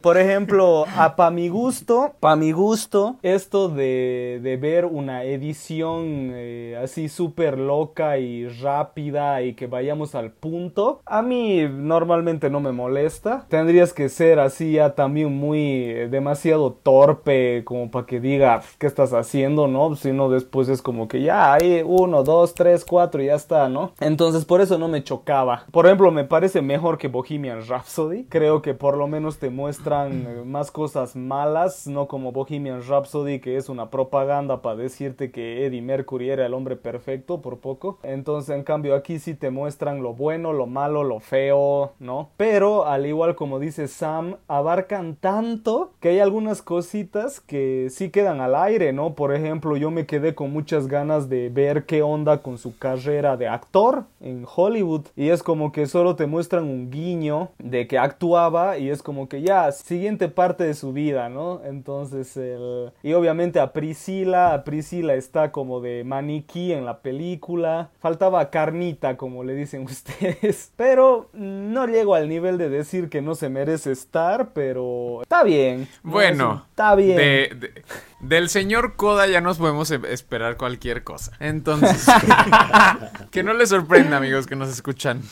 Por ejemplo, a pa mi gusto, pa mi gusto, esto de, de ver una edición eh, así súper loca y rápida y que vayamos al punto, a mí normalmente no me molesta. Tendrías que ser así ya también muy eh, demasiado torpe como para que diga qué estás haciendo, ¿no? Sino después es como que ya hay uno, dos, tres, cuatro y ya está, ¿no? Entonces por eso no me chocaba. Por ejemplo, me parece mejor que Bohemian Rhapsody. Creo que por lo menos te muestran eh, más cosas malas, no como Bohemian Rhapsody que es una propaganda para decirte que Eddie Mercury era el hombre perfecto por poco. Entonces en cambio aquí sí te muestran lo bueno, lo malo, lo feo, ¿no? Pero al igual como dice Sam, abarcan tanto que hay algunas cositas que sí quedan al aire, ¿no? Por ejemplo, yo me quedé con muchas ganas de ver qué onda con su carrera de actor en Hollywood y es como que solo te muestran un guiño de que actuaba y es como que ya, siguiente parte de su vida, ¿no? Entonces, el... y obviamente a Priscila, a Priscila está como de maniquí en la película, faltaba carnita, como le dicen [LAUGHS] ustedes, pero no llego al nivel de decir que no se merece estar, pero está bien. Bueno, está bien. De, del señor Koda ya nos podemos e, esperar cualquier cosa. Entonces, [LAUGHS] que no les sorprenda, amigos, que nos escuchan.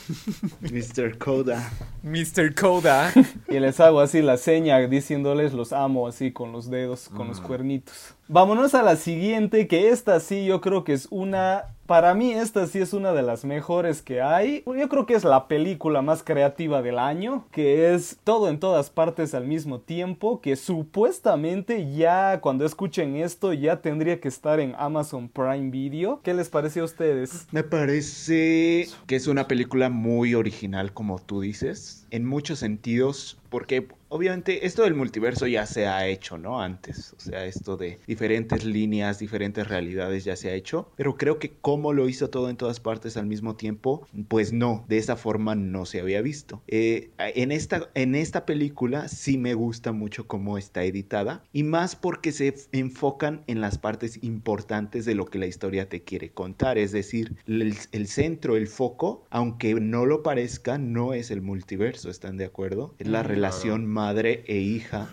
Mr. Koda. Mr. Koda. Y les hago así la seña diciéndoles los amo así con los dedos, con los mm. cuernitos. Vámonos a la siguiente, que esta sí yo creo que es una para mí esta sí es una de las mejores que hay. Yo creo que es la película más creativa del año, que es todo en todas partes al mismo tiempo, que supuestamente ya cuando escuchen esto ya tendría que estar en Amazon Prime Video. ¿Qué les parece a ustedes? Me parece que es una película muy original como tú dices, en muchos sentidos, porque obviamente esto del multiverso ya se ha hecho, ¿no? Antes, o sea, esto de diferentes líneas, diferentes realidades ya se ha hecho, pero creo que como lo hizo todo en todas partes al mismo tiempo, pues no, de esa forma no se había visto. Eh, en, esta, en esta película sí me gusta mucho cómo está editada y más porque se enfocan en las partes importantes de lo que la historia te quiere contar, es decir, el, el centro, el foco, aunque no lo parezca, no es el multiverso, ¿están de acuerdo? Es la mm, relación más madre e hija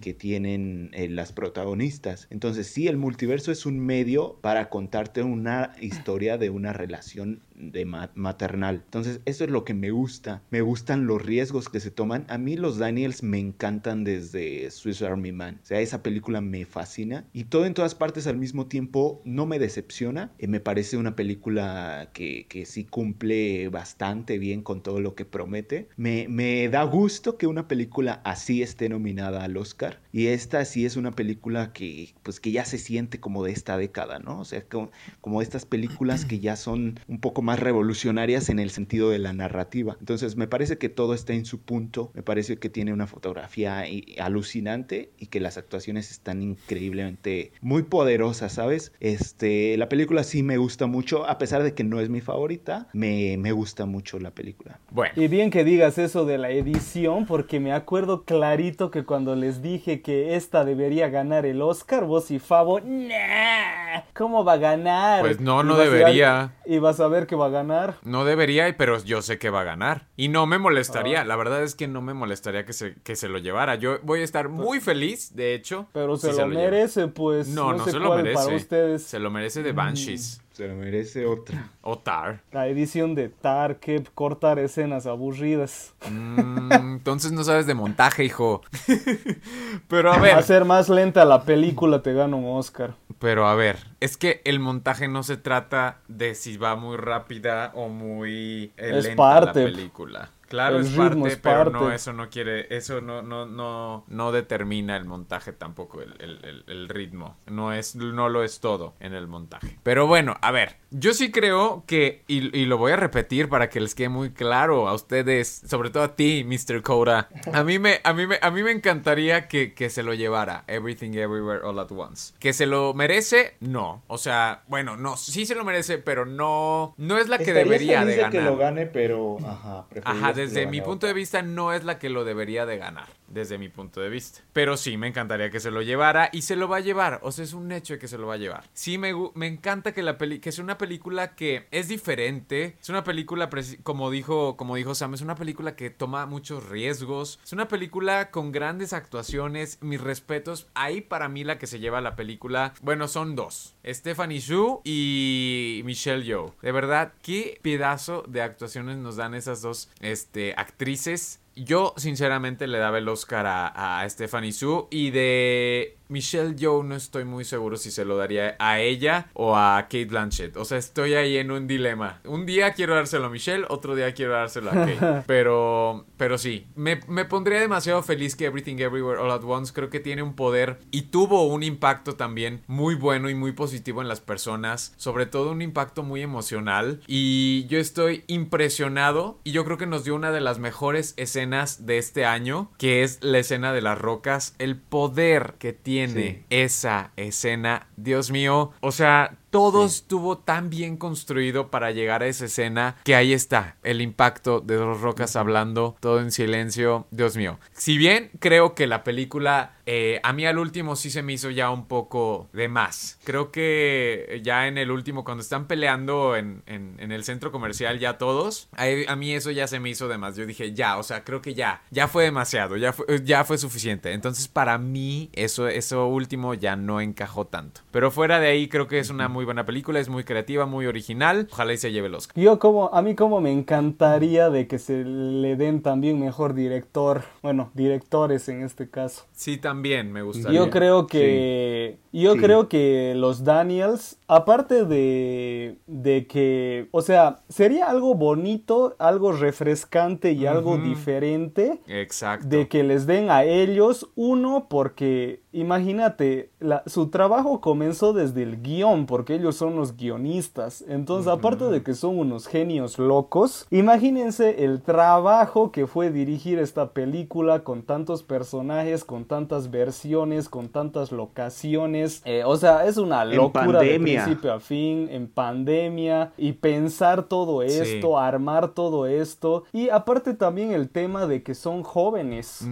que, tienen eh, las protagonistas. Entonces sí, el multiverso es un medio para contarte una historia de una relación de maternal. Entonces, eso es lo que me gusta. Me gustan los riesgos que se toman. A mí los Daniels me encantan desde Swiss Army Man. O sea, esa película me fascina. Y todo en todas partes al mismo tiempo no me decepciona. Eh, me parece una película que, que, sí cumple bastante bien con todo lo que promete. Me, me da gusto que una película así esté nominada al Oscar. Y esta sí es una película que, pues, que ya se siente como de esta década, ¿no? O sea, como, como estas películas que ya son un poco más revolucionarias en el sentido de la narrativa. Entonces me parece que todo está en su punto, me parece que tiene una fotografía alucinante y que las actuaciones están increíblemente muy poderosas, ¿sabes? Este, la película sí me gusta mucho, a pesar de que no es mi favorita, me, me gusta mucho la película. Bueno. Y bien que digas eso de la edición, porque me acuerdo clarito que cuando les dije que esta debería ganar el Oscar, vos y Favo, nah, ¿cómo va a ganar? Pues no, no debería. y vas a ver que va a ganar. No debería, pero yo sé que va a ganar. Y no me molestaría, ah. la verdad es que no me molestaría que se, que se lo llevara. Yo voy a estar muy feliz, de hecho. Pero se, lo, merece, pues. No, no, se lo merece. Se lo merece de Banshees. Se lo merece otra. O Tar. La edición de Tar, que cortar escenas aburridas. Mm, entonces no sabes de montaje, hijo. [LAUGHS] Pero a ver. Hacer más lenta la película te gana un Oscar. Pero a ver, es que el montaje no se trata de si va muy rápida o muy lenta la película. Claro, es parte, pero no, eso no quiere, eso no, no, no, no determina el montaje tampoco, el, el, el, ritmo. No es, no lo es todo en el montaje. Pero bueno, a ver, yo sí creo que, y, y, lo voy a repetir para que les quede muy claro a ustedes, sobre todo a ti, Mr. Coda. A mí me, a mí me, a mí me encantaría que, que se lo llevara Everything Everywhere All at Once. Que se lo merece, no. O sea, bueno, no, sí se lo merece, pero no, no es la que debería de ganar. que lo gane, pero, ajá, Ajá, desde mi punto de vista no es la que lo debería de ganar, desde mi punto de vista. Pero sí, me encantaría que se lo llevara y se lo va a llevar, o sea, es un hecho de que se lo va a llevar. Sí, me, me encanta que la peli que sea una película que es diferente, es una película, como dijo, como dijo Sam, es una película que toma muchos riesgos, es una película con grandes actuaciones, mis respetos, ahí para mí la que se lleva la película, bueno, son dos, Stephanie Shu y Michelle Yeoh. De verdad, qué pedazo de actuaciones nos dan esas dos, este, actrices. Yo sinceramente le daba el Oscar a, a Stephanie Su y de Michelle Yeoh no estoy muy seguro si se lo daría a ella o a Kate Blanchett. O sea, estoy ahí en un dilema. Un día quiero dárselo a Michelle, otro día quiero dárselo a Kate. [LAUGHS] Pero, pero sí, me, me pondría demasiado feliz que Everything Everywhere All at Once creo que tiene un poder y tuvo un impacto también muy bueno y muy positivo en las personas. Sobre todo un impacto muy emocional. Y yo estoy impresionado y yo creo que nos dio una de las mejores escenas de este año, que es la escena de las rocas. El poder que tiene tiene esa escena, Dios mío, o sea, todo estuvo tan bien construido para llegar a esa escena que ahí está el impacto de dos rocas hablando, todo en silencio. Dios mío. Si bien creo que la película eh, a mí al último sí se me hizo ya un poco de más. Creo que ya en el último, cuando están peleando en, el centro comercial ya todos, a, mí eso ya se me hizo de más. Yo dije, ya, o sea, creo que ya, ya fue demasiado, ya fue, ya fue suficiente. Entonces para mí eso, eso último ya no encajó tanto. Pero fuera de ahí creo que es una muy buena película, es muy creativa, muy original. Ojalá y se lleve el Oscar. Yo como, a mí como me encantaría de que se le den también mejor director, bueno, directores en este caso. Sí, también me gustaría. Yo creo que, yo creo que los Daniels, aparte de, de que, o sea, sería algo bonito, algo refrescante y algo diferente. Exacto. De que les den a ellos, uno, porque imagínate, la, su trabajo comenzó desde el guion, porque ellos son los guionistas. Entonces, aparte de que son unos genios locos, imagínense el trabajo que fue dirigir esta película con tantos personajes, con tantas versiones, con tantas locaciones. Eh, o sea, es una locura de principio a fin, en pandemia, y pensar todo esto, armar todo esto. Y aparte también el tema de que son jóvenes.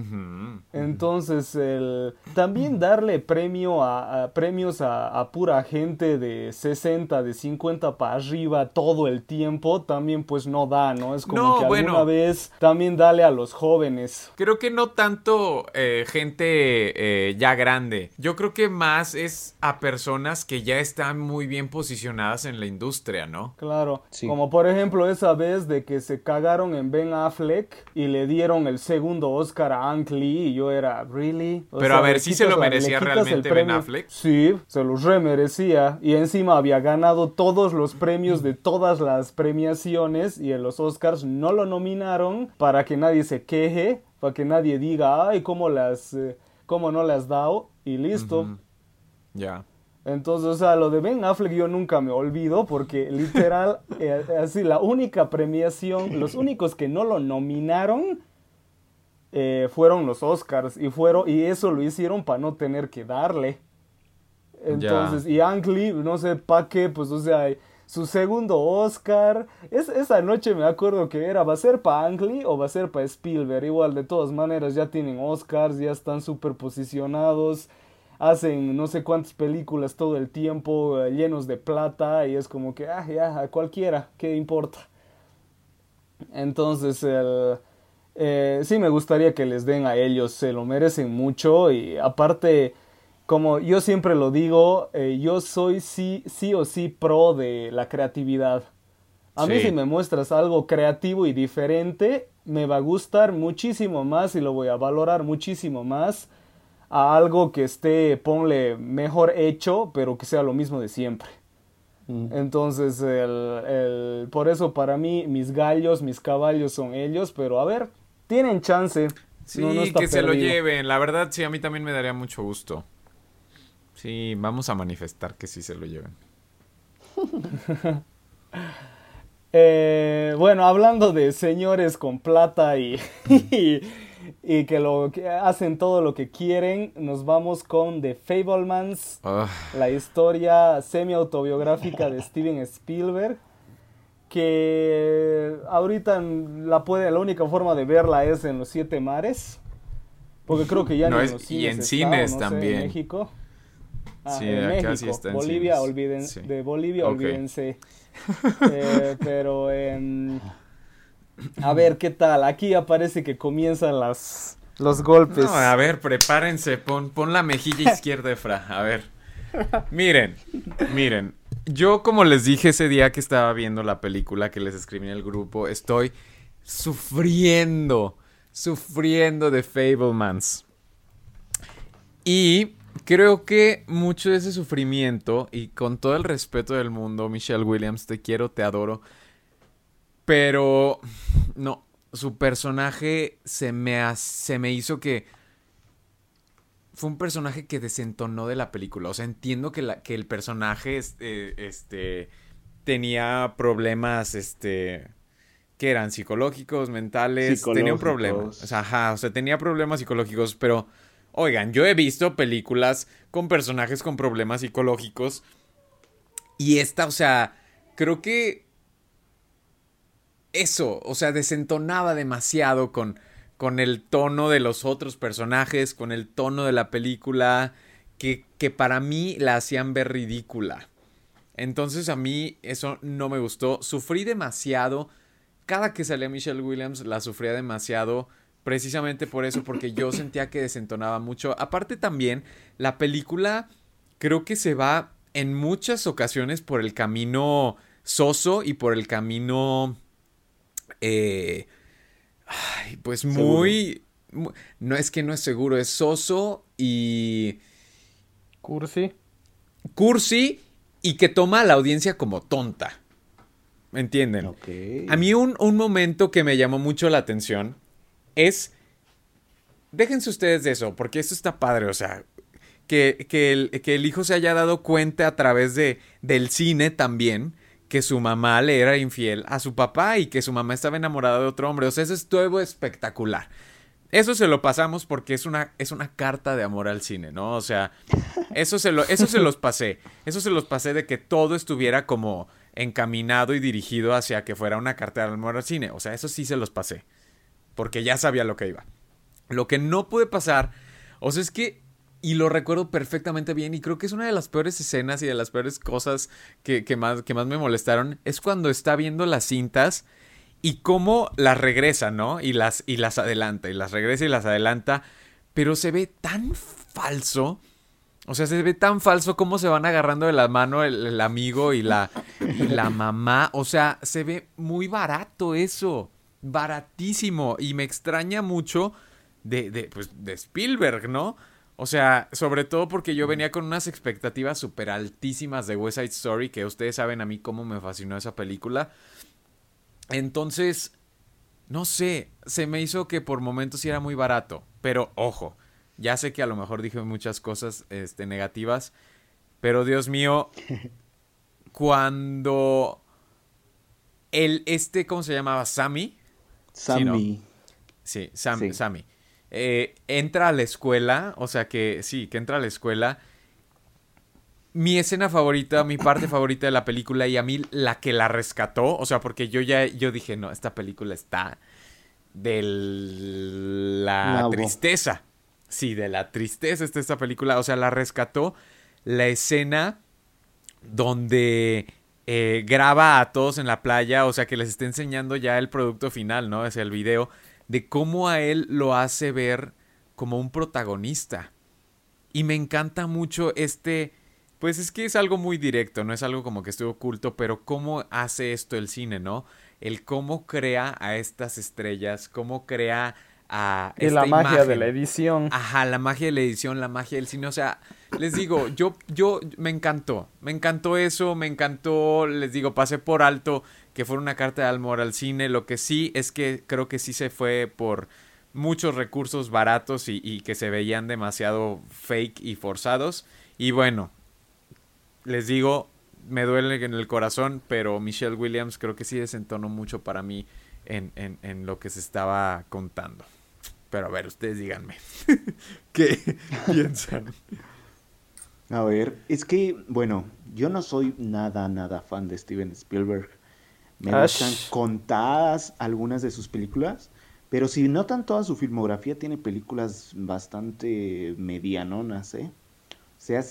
Entonces, el, también darle premio a, premios a, pura gente de 60, de 50 para arriba todo el tiempo, también pues no da, ¿no? Es como que alguna vez también dale a los jóvenes. Creo que no tanto eh, gente eh, ya grande. Yo creo que más es a personas que ya están muy bien posicionadas en la industria, ¿no? Claro. Como por ejemplo esa vez de que se cagaron en Ben Affleck y le dieron el segundo Oscar a Ang Lee y yo era, ¿really? Pero a ver, si se lo merecía realmente Ben Affleck. Sí, se los remerecía. Y encima había ganado todos los premios de todas las premiaciones y en los Oscars no lo nominaron para que nadie se queje, para que nadie diga, ay, cómo las, eh, cómo no las dado y listo. Ya. Entonces, o sea, lo de Ben Affleck yo nunca me olvido porque [LAUGHS] literal, eh, así, la única premiación, los únicos que no lo nominaron eh, fueron los Oscars y fueron y eso lo hicieron para no tener que darle. Entonces, y Ang Lee, no sé para qué, pues o sea, su segundo Oscar. Es, esa noche me acuerdo que era, ¿va a ser para Ang o va a ser para Spielberg? Igual, de todas maneras, ya tienen Oscars, ya están super posicionados. Hacen no sé cuántas películas todo el tiempo eh, llenos de plata y es como que, ah, ya, a cualquiera, ¿qué importa? Entonces, el, eh, sí me gustaría que les den a ellos, se lo merecen mucho y aparte como yo siempre lo digo, eh, yo soy sí, sí o sí pro de la creatividad. A mí si me muestras algo creativo y diferente, me va a gustar muchísimo más y lo voy a valorar muchísimo más a algo que esté, ponle, mejor hecho, pero que sea lo mismo de siempre. Mm. Entonces, el, el, por eso para mí mis gallos, mis caballos son ellos, pero a ver, tienen chance. Sí, que se lo lleven. La verdad, sí, a mí también me daría mucho gusto. Sí, vamos a manifestar que sí se lo lleven. [LAUGHS] Eh, bueno, hablando de señores con plata y, [LAUGHS] y, que lo que hacen todo lo que quieren, nos vamos con The Fablemans, ah. la historia semi-autobiográfica de Steven Spielberg que ahorita la puede la única forma de verla es en los siete mares porque creo que ya no, en y en cines también en México Ah, sí, en México. Bolivia, de Bolivia, olvídense. [LAUGHS] Eh, pero, a ver, ¿qué tal? Aquí aparece que comienzan las, los golpes. a ver, prepárense, pon, pon la mejilla izquierda, Efra. A ver. Miren, miren. Yo, como les dije ese día que estaba viendo la película que les escribí en el grupo, estoy sufriendo, sufriendo de Fablemans. Y creo que mucho de ese sufrimiento, y con todo el respeto del mundo, Michelle Williams, te quiero, te adoro, pero no, su personaje se me, se me hizo que fue un personaje que desentonó de la película. O sea, entiendo que, la, que el personaje este, este, tenía problemas, este, que eran psicológicos, mentales, tenía un problema. O sea, ajá, o sea, tenía problemas psicológicos, pero Oigan, yo he visto películas con personajes con problemas psicológicos. Y esta, o sea, creo que eso, o sea, desentonaba demasiado con, con el tono de los otros personajes, con el tono de la película, que, que para mí la hacían ver ridícula. Entonces a mí eso no me gustó. Sufrí demasiado. Cada que salía Michelle Williams la sufría demasiado. Precisamente por eso, porque yo sentía que desentonaba mucho. Aparte también, la película creo que se va en muchas ocasiones por el camino soso y por el camino... Eh, ay, pues muy, No es que no es seguro, es soso y... Cursi. Cursi y que toma a la audiencia como tonta. ¿Me entienden? A mí un, un momento que me llamó mucho la atención es... Déjense ustedes de eso, porque esto está padre, o sea, que, que, el, que el hijo se haya dado cuenta a través de, del cine también que su mamá le era infiel a su papá y que su mamá estaba enamorada de otro hombre. O sea, eso es todo espectacular. Eso se lo pasamos porque es una, es una carta de amor al cine, ¿no? O sea, eso se, lo, eso se los pasé. Eso se los pasé de que todo estuviera como encaminado y dirigido hacia que fuera una carta de amor al cine. O sea, eso sí se los pasé porque ya sabía lo que iba. Lo que no puede pasar, o sea, es que, y lo recuerdo perfectamente bien, y creo que es una de las peores escenas y de las peores cosas que, más, que más me molestaron, es cuando está viendo las cintas y cómo las regresa, ¿no? Y las, y las adelanta, y las regresa y las adelanta, pero se ve tan falso. O sea, se ve tan falso cómo se van agarrando de la mano el, amigo y la, y la mamá. O sea, se ve muy barato eso baratísimo y me extraña mucho de, de, pues, de Spielberg, ¿no? O sea, sobre todo porque yo venía con unas expectativas súper altísimas de West Side Story, que ustedes saben a mí cómo me fascinó esa película. Entonces, no sé, se me hizo que por momentos sí era muy barato, pero ojo, ya sé que a lo mejor dije muchas cosas este, negativas, pero Dios mío, [LAUGHS] cuando el, este, ¿cómo se llamaba? Sammy, Sammy. Sí, Sammy. Eh, entra a la escuela, o sea que sí, que entra a la escuela mi escena favorita, mi parte favorita de la película y a mí la que la rescató, o sea, porque yo ya, yo dije, no, esta película está de la tristeza. Sí, de la tristeza está esta película, o sea, la rescató la escena donde eh, graba a todos en la playa, o sea, que les está enseñando ya el producto final, ¿no? Es el video, de cómo a él lo hace ver como un protagonista. Y me encanta mucho este pues es que es algo muy directo, no es algo como que esté oculto, pero cómo hace esto el cine, ¿no? El cómo crea a estas estrellas, cómo crea a... Y la magia de la edición. Ajá, la magia de la edición, la magia del cine, o sea, les digo, yo, yo, me encantó, me encantó eso, me encantó, les digo, pasé por alto que fuera una carta de amor al cine, lo que sí es que creo que sí se fue por muchos recursos baratos y, y que se veían demasiado fake y forzados. Y bueno, les digo, me duele en el corazón, pero Michelle Williams creo que sí desentonó mucho para mí en, en, lo que se estaba contando. Pero a ver, ustedes díganme, [LAUGHS] ¿qué [LAUGHS] piensan? A ver, es que, bueno, yo no soy nada, nada fan de Steven Spielberg. Me gustan contadas algunas de sus películas, pero si notan toda su filmografía, tiene películas bastante medianonas, ¿eh?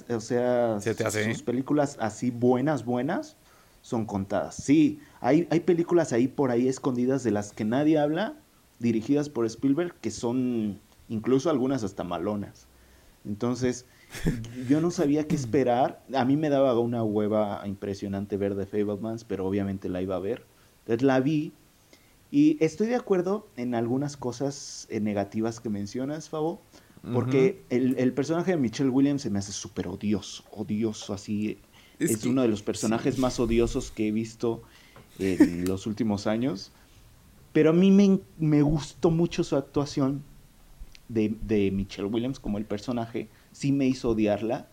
o sea, sus películas así buenas, buenas, son contadas. Sí, hay, hay películas ahí por ahí escondidas de las que nadie habla, dirigidas por Spielberg, que son incluso algunas hasta malonas. Entonces, yo no sabía qué [CLEARS THROAT] esperar. A mí me daba una hueva impresionante ver The Fablemans, pero obviamente la iba a ver. Entonces la vi y estoy de acuerdo en algunas cosas eh, negativas que mencionas, Fabo. Porque el, personaje de Michelle Williams se me hace súper odioso, odioso, así. Es, uno de los personajes más odiosos que he visto en [LAUGHS] los últimos años. Pero a mí me, me gustó mucho su actuación de, de, Michelle Williams como el personaje. Sí me hizo odiarla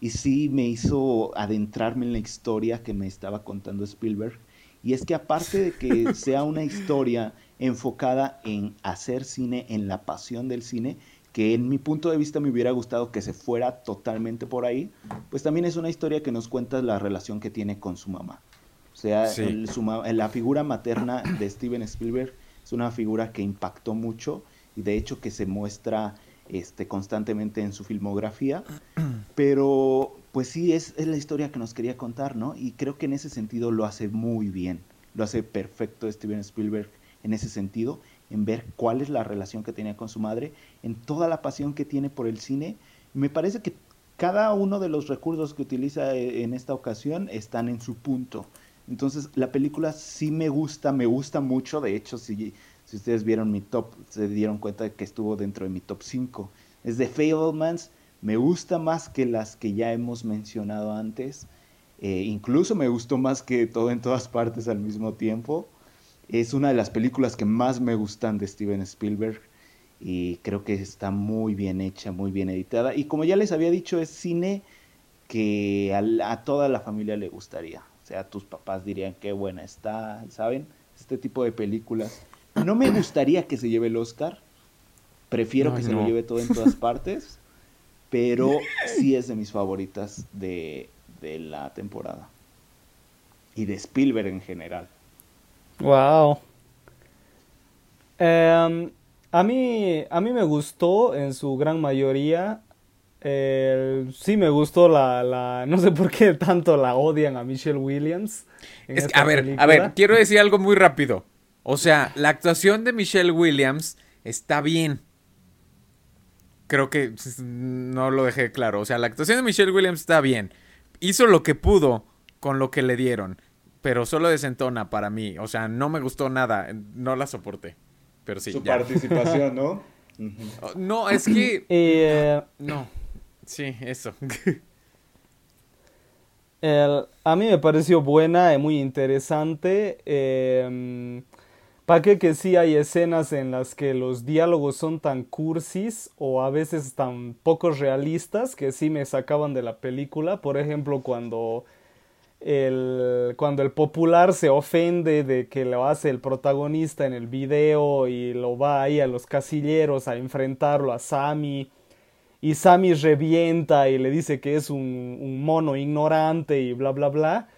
y sí me hizo adentrarme en la historia que me estaba contando Spielberg. Y es que aparte de que [LAUGHS] sea una historia enfocada en hacer cine, en la pasión del cine, que en mi punto de vista me hubiera gustado que se fuera totalmente por ahí, pues también es una historia que nos cuenta la relación que tiene con su mamá. O sea, la figura materna de Steven Spielberg es una figura que impactó mucho y de hecho que se muestra este, constantemente en su filmografía, [CLEARS THROAT] pero pues sí, es, es la historia que nos quería contar, ¿no? Y creo que en ese sentido lo hace muy bien, lo hace perfecto Steven Spielberg en ese sentido en ver cuál es la relación que tenía con su madre, en toda la pasión que tiene por el cine. Me parece que cada uno de los recursos que utiliza eh, en esta ocasión están en su punto. Entonces, la película sí me gusta, me gusta mucho. De hecho, si, si ustedes vieron mi top, se dieron cuenta de que estuvo dentro de mi top 5. Es de Fablemans, me gusta más que las que ya hemos mencionado antes. Eh, incluso me gustó más que todo en todas partes al mismo tiempo. Es una de las películas que más me gustan de Steven Spielberg y creo que está muy bien hecha, muy bien editada. Y como ya les había dicho, es cine que a, toda la familia le gustaría. O sea, tus papás dirían qué buena está, ¿saben? Este tipo de películas. No me gustaría que se lleve el Oscar. Prefiero que se lo lleve todo en todas partes. Pero sí es de mis favoritas de, de la temporada. Y de Spielberg en general. Wow. Em, a mí, a mí me gustó en su gran mayoría. sí me gustó la, la, no sé por qué tanto la odian a Michelle Williams. a ver, a ver, quiero decir algo muy rápido. O sea, la actuación de Michelle Williams está bien. Creo que no lo dejé claro. O sea, la actuación de Michelle Williams está bien. Hizo lo que pudo con lo que le dieron pero solo desentona para mí. O sea, no me gustó nada, no la soporté. Pero sí. Su participación, ¿no? [LAUGHS] Oh, no, es que. [COUGHS] Eh, no. Sí, eso. [LAUGHS] a mí me pareció buena y muy interesante. Eh, ¿Para qué que sí hay escenas en las que los diálogos son tan cursis o a veces tan poco realistas que sí me sacaban de la película? Por ejemplo, cuando el, cuando el popular se ofende de que lo hace el protagonista en el video y lo va ahí a los casilleros a enfrentarlo a Sammy y Sammy revienta y le dice que es un, mono ignorante y bla, bla, bla.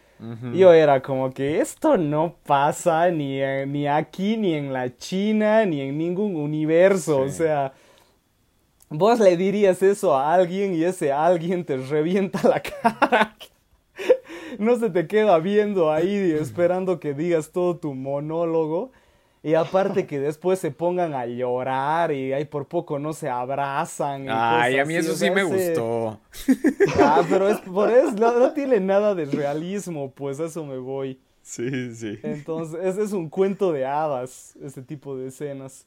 Yo era como que esto no pasa ni, ni aquí, ni en la China, ni en ningún universo. O sea, vos le dirías eso a alguien y ese alguien te revienta la [LAUGHS] cara. no se te queda viendo ahí esperando que digas todo tu monólogo. Y aparte que después se pongan a llorar y ahí por poco no se abrazan. Ay, a mí eso sí me gustó. Ah, pero es por eso, no, tiene nada de realismo, pues a eso me voy. Sí, sí. Entonces, es un cuento de hadas, este tipo de escenas.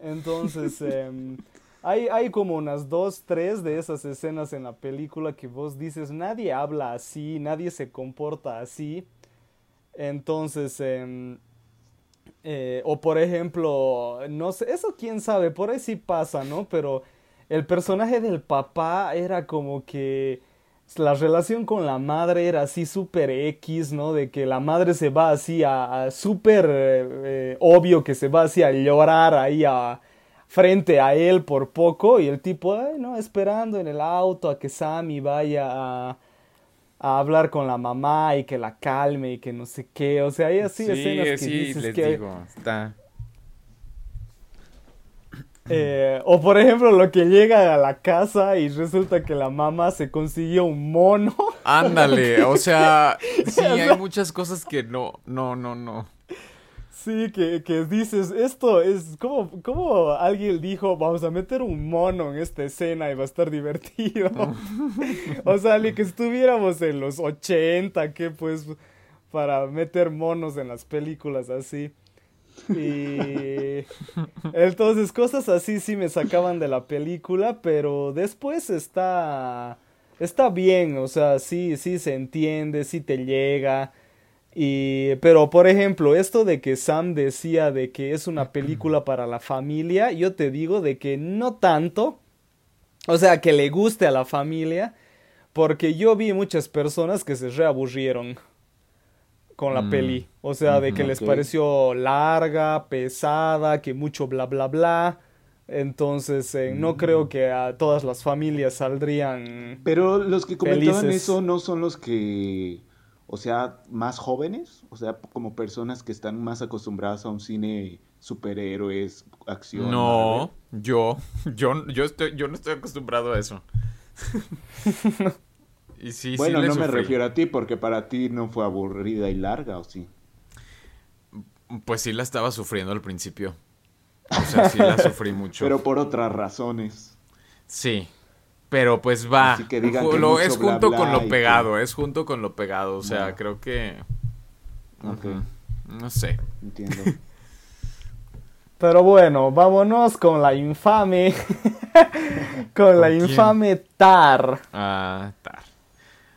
Entonces, em, hay, hay como unas dos, tres de esas escenas en la película que vos dices, nadie habla así, nadie se comporta así. Entonces, eh, eh, o por ejemplo, no sé, eso quién sabe, por ahí sí pasa, ¿no? Pero el personaje del papá era como que la relación con la madre era así súper X, ¿no? De que la madre se va así a, súper eh, obvio que se va así a llorar ahí a, frente a él por poco y el tipo, ay, no, esperando en el auto a que Sammy vaya a a hablar con la mamá y que la calme y que no sé qué. O sea, hay así escenas que sí, dices les que... digo, está... Eh, o por ejemplo, lo que llega a la casa y resulta que la mamá se consiguió un mono. Ándale, o sea, [LAUGHS] sí, hay muchas cosas que no, no, no, no. Sí, que, que dices, esto es como, como alguien dijo, vamos a meter un mono en esta escena y va a estar [LAUGHS] divertido. [LAUGHS] o sea, ni que estuviéramos en los 80, que pues, para meter monos en las películas así. Y [LAUGHS] entonces cosas así sí me sacaban de la película, pero después está, está bien, o sea, sí, sí se entiende, sí te llega. Y, pero, por ejemplo, esto de que Sam decía de que es una película para la familia, yo te digo de que no tanto. O sea, que le guste a la familia. Porque yo vi muchas personas que se reaburrieron con la mm. peli. O sea, de que les pareció larga, pesada, que mucho bla bla bla. Entonces, eh, no mm. creo que a todas las familias saldrían. Pero los que comentaban eso no son los que o sea, más jóvenes, o sea, como personas que están más acostumbradas a un cine superhéroes, acción. No, yo, [LAUGHS] yo, yo estoy, yo no estoy acostumbrado a eso. [LAUGHS] y sí, bueno, no me refiero a ti porque para ti no fue aburrida y larga, ¿o sí? Pues sí la estaba sufriendo al principio. O sea, sí la sufrí [LAUGHS] mucho. Pero por otras razones. Sí, pero pues va. es junto con lo pegado, es junto con lo pegado. O sea, creo que. No sé. Entiendo. [LAUGHS] Pero bueno, vámonos con la infame. [LAUGHS] con la infame Tar. Ah, Tar.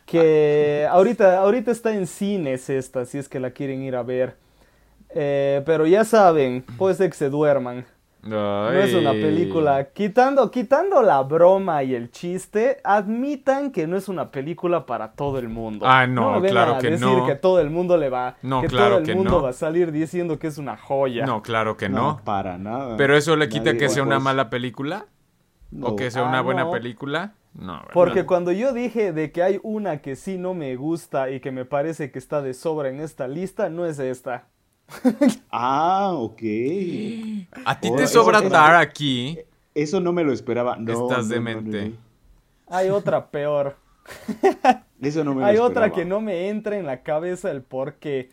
Que ahorita, ahorita está en cines esta, si es que la quieren ir a ver. Eh, pero ya saben, puede ser que se duerman. No es una película. Quitando, quitando la broma y el chiste, admitan que no es una película para todo el mundo. Ah, no, claro a que decir que todo el mundo le va. No, que claro todo el mundo va a salir diciendo que es una joya. No, claro que no. para nada. Pero eso le quita que sea una mala película. O que sea una ah, buena película. No, Porque cuando yo dije de que hay una que sí no me gusta y que me parece que está de sobra en esta lista, no es esta. Ah, ok. A ti te sobra Tar aquí. Eso no me lo esperaba. No, Estás demente. Hay otra peor. [LAUGHS] Eso no me Hay otra que no me entra en la cabeza el por qué.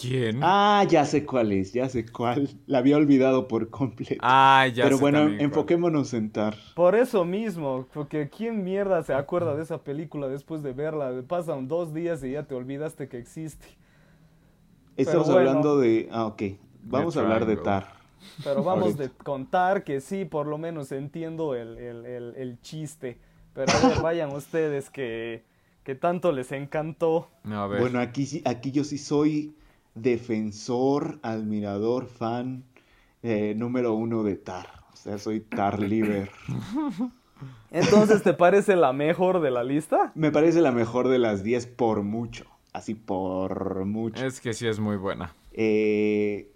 ¿Quién? Ah, ya sé cuál es, ya sé cuál. La había olvidado por completo. Ah, ya Pero bueno, enfoquémonos en Tar. Por eso mismo, porque ¿quién mierda se acuerda de esa película después de verla? Pasan dos días y ya te olvidaste que existe. Estamos hablando de... Ah, ok. Vamos a hablar de Tar. Pero vamos a contar que sí, por lo menos entiendo el, chiste. Pero [LAUGHS] vayan ustedes que, que, tanto les encantó. Bueno, aquí, aquí yo sí soy defensor, admirador, fan eh, número uno de Tar. O sea, soy Tar Liver. [LAUGHS] Entonces, ¿te parece la mejor de la lista? Me parece la mejor de las 10 por mucho así por mucho. Es que sí es muy buena. Eh,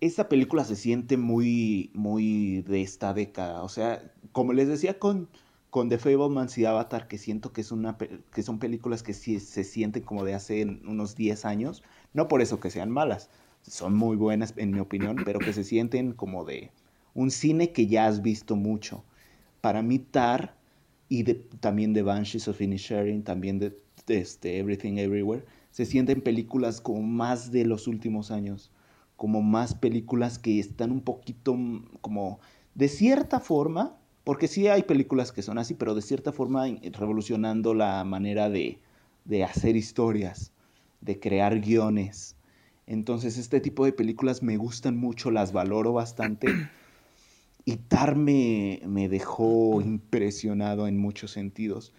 esta película se siente muy, muy de esta década. O sea, como les decía con, con The Fablemans y Avatar, que siento que, es una, que son películas que sí se sienten como de hace unos 10 años, no por eso que sean malas, son muy buenas en mi opinión, pero que se sienten como de un cine que ya has visto mucho. Para mí Tar y también de Banshees of Inisherin, también de, este, Everything Everywhere, se sienten películas como más de los últimos años, como más películas que están un poquito mm, como de cierta forma porque sí hay películas que son así, pero de cierta forma revolucionando la manera de, hacer historias, de crear guiones. Entonces este tipo de películas me gustan mucho, las valoro bastante. Y Tar me, me dejó impresionado en muchos sentidos.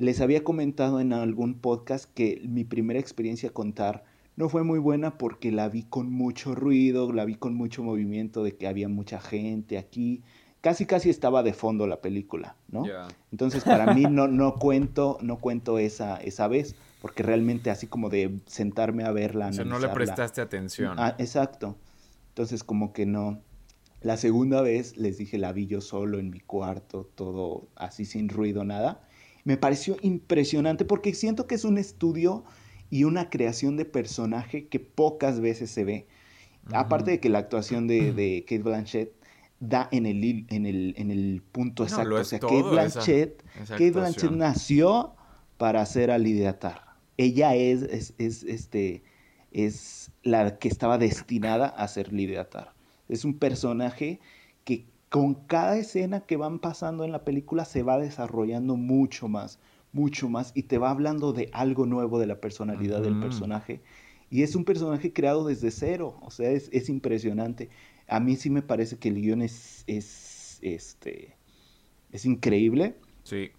Les había comentado en algún podcast que mi primera experiencia con Tar no fue muy buena porque la vi con mucho ruido, la vi con mucho movimiento de que había mucha gente aquí casi casi estaba de fondo la película, ¿no? Entonces para mí [LAUGHS] no, no cuento, no cuento esa, esa vez, porque realmente así como de sentarme a verla. O sea, no le prestaste atención. Ah, exacto. Entonces como que no. La segunda vez les dije la vi yo solo en mi cuarto, todo así sin ruido, nada. Me pareció impresionante porque siento que es un estudio y una creación de personaje que pocas veces se ve. Aparte de que la actuación de, de Kate Blanchett da en el, en el, en el punto exacto. o sea, Kate Blanchett, Kate Blanchett nació para hacer a Lidia. Ella es, es, este, es la que estaba destinada a ser Lidia. Es un personaje con cada escena que van pasando en la película se va desarrollando mucho más, mucho más, y te va hablando de algo nuevo de la personalidad del personaje. Y es un personaje creado desde cero, o sea, es, es impresionante a mí sí me parece que el guion es, es, este, es increíble. Sí.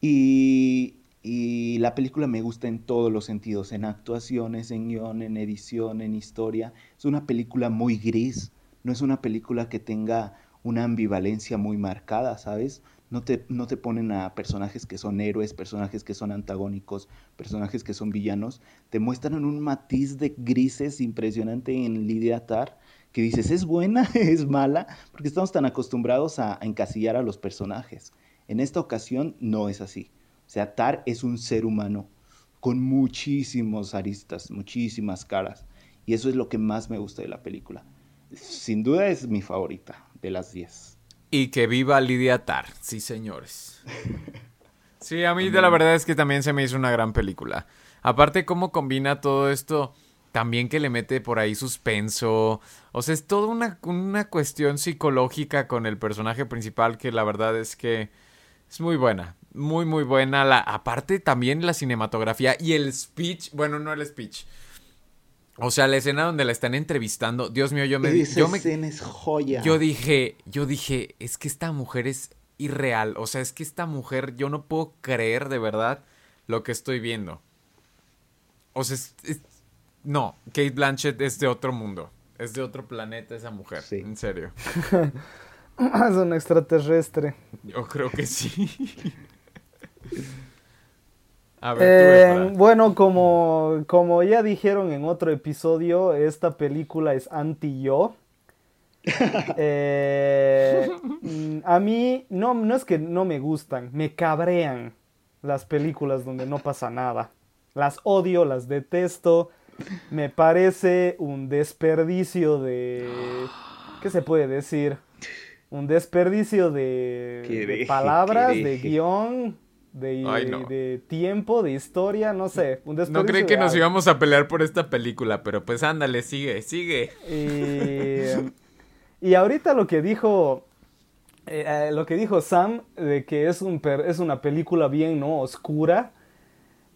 Y, y, la película me gusta en todos los sentidos, en actuaciones, en guion, en edición, en historia. Es una película muy gris, no es una película que tenga una ambivalencia muy marcada, ¿sabes? No te, no te ponen a personajes que son héroes, personajes que son antagónicos, personajes que son villanos. Te muestran un matiz de grises impresionante en Lidia Tar que dices, ¿es buena? [LAUGHS] ¿Es mala? Porque estamos tan acostumbrados a, encasillar a los personajes. En esta ocasión no es así. O sea, Tar es un ser humano con muchísimos aristas, muchísimas caras. Y eso es lo que más me gusta de la película. Sin duda es mi favorita de las 10. Y que viva Lidia Tar, sí señores. [LAUGHS] Sí, a mí de la verdad es que también se me hizo una gran película. Aparte cómo combina todo esto también que le mete por ahí suspenso. O sea, es toda una, una cuestión psicológica con el personaje principal que la verdad es que es muy buena. Muy, muy buena. La, aparte también la cinematografía y el speech. Bueno, no el speech. O sea, la escena donde la están entrevistando. Dios mío, yo me... Esa yo me, escena es joya. Yo dije, yo dije, es que esta mujer es irreal. O sea, es que esta mujer, yo no puedo creer de verdad lo que estoy viendo. O sea, es no, Kate Blanchett es de otro mundo. Es de otro planeta esa mujer. Sí. En serio. [LAUGHS] es un extraterrestre. Yo creo que sí. [LAUGHS] A ver, eh, bueno, como, como ya dijeron en otro episodio, esta película es anti-yo. [LAUGHS] Eh, a mí no, no es que no me gustan, me cabrean las películas donde no pasa nada. Las odio, las detesto me parece un desperdicio de... ¿Qué se puede decir? Un desperdicio de, palabras, de guion, de, de, tiempo, de historia, no sé. Un no creen que nos íbamos a pelear por esta película, pero pues ándale, sigue, sigue. [LAUGHS] Y, ahorita lo que dijo eh, eh, lo que dijo Sam de que es, un es una película bien no oscura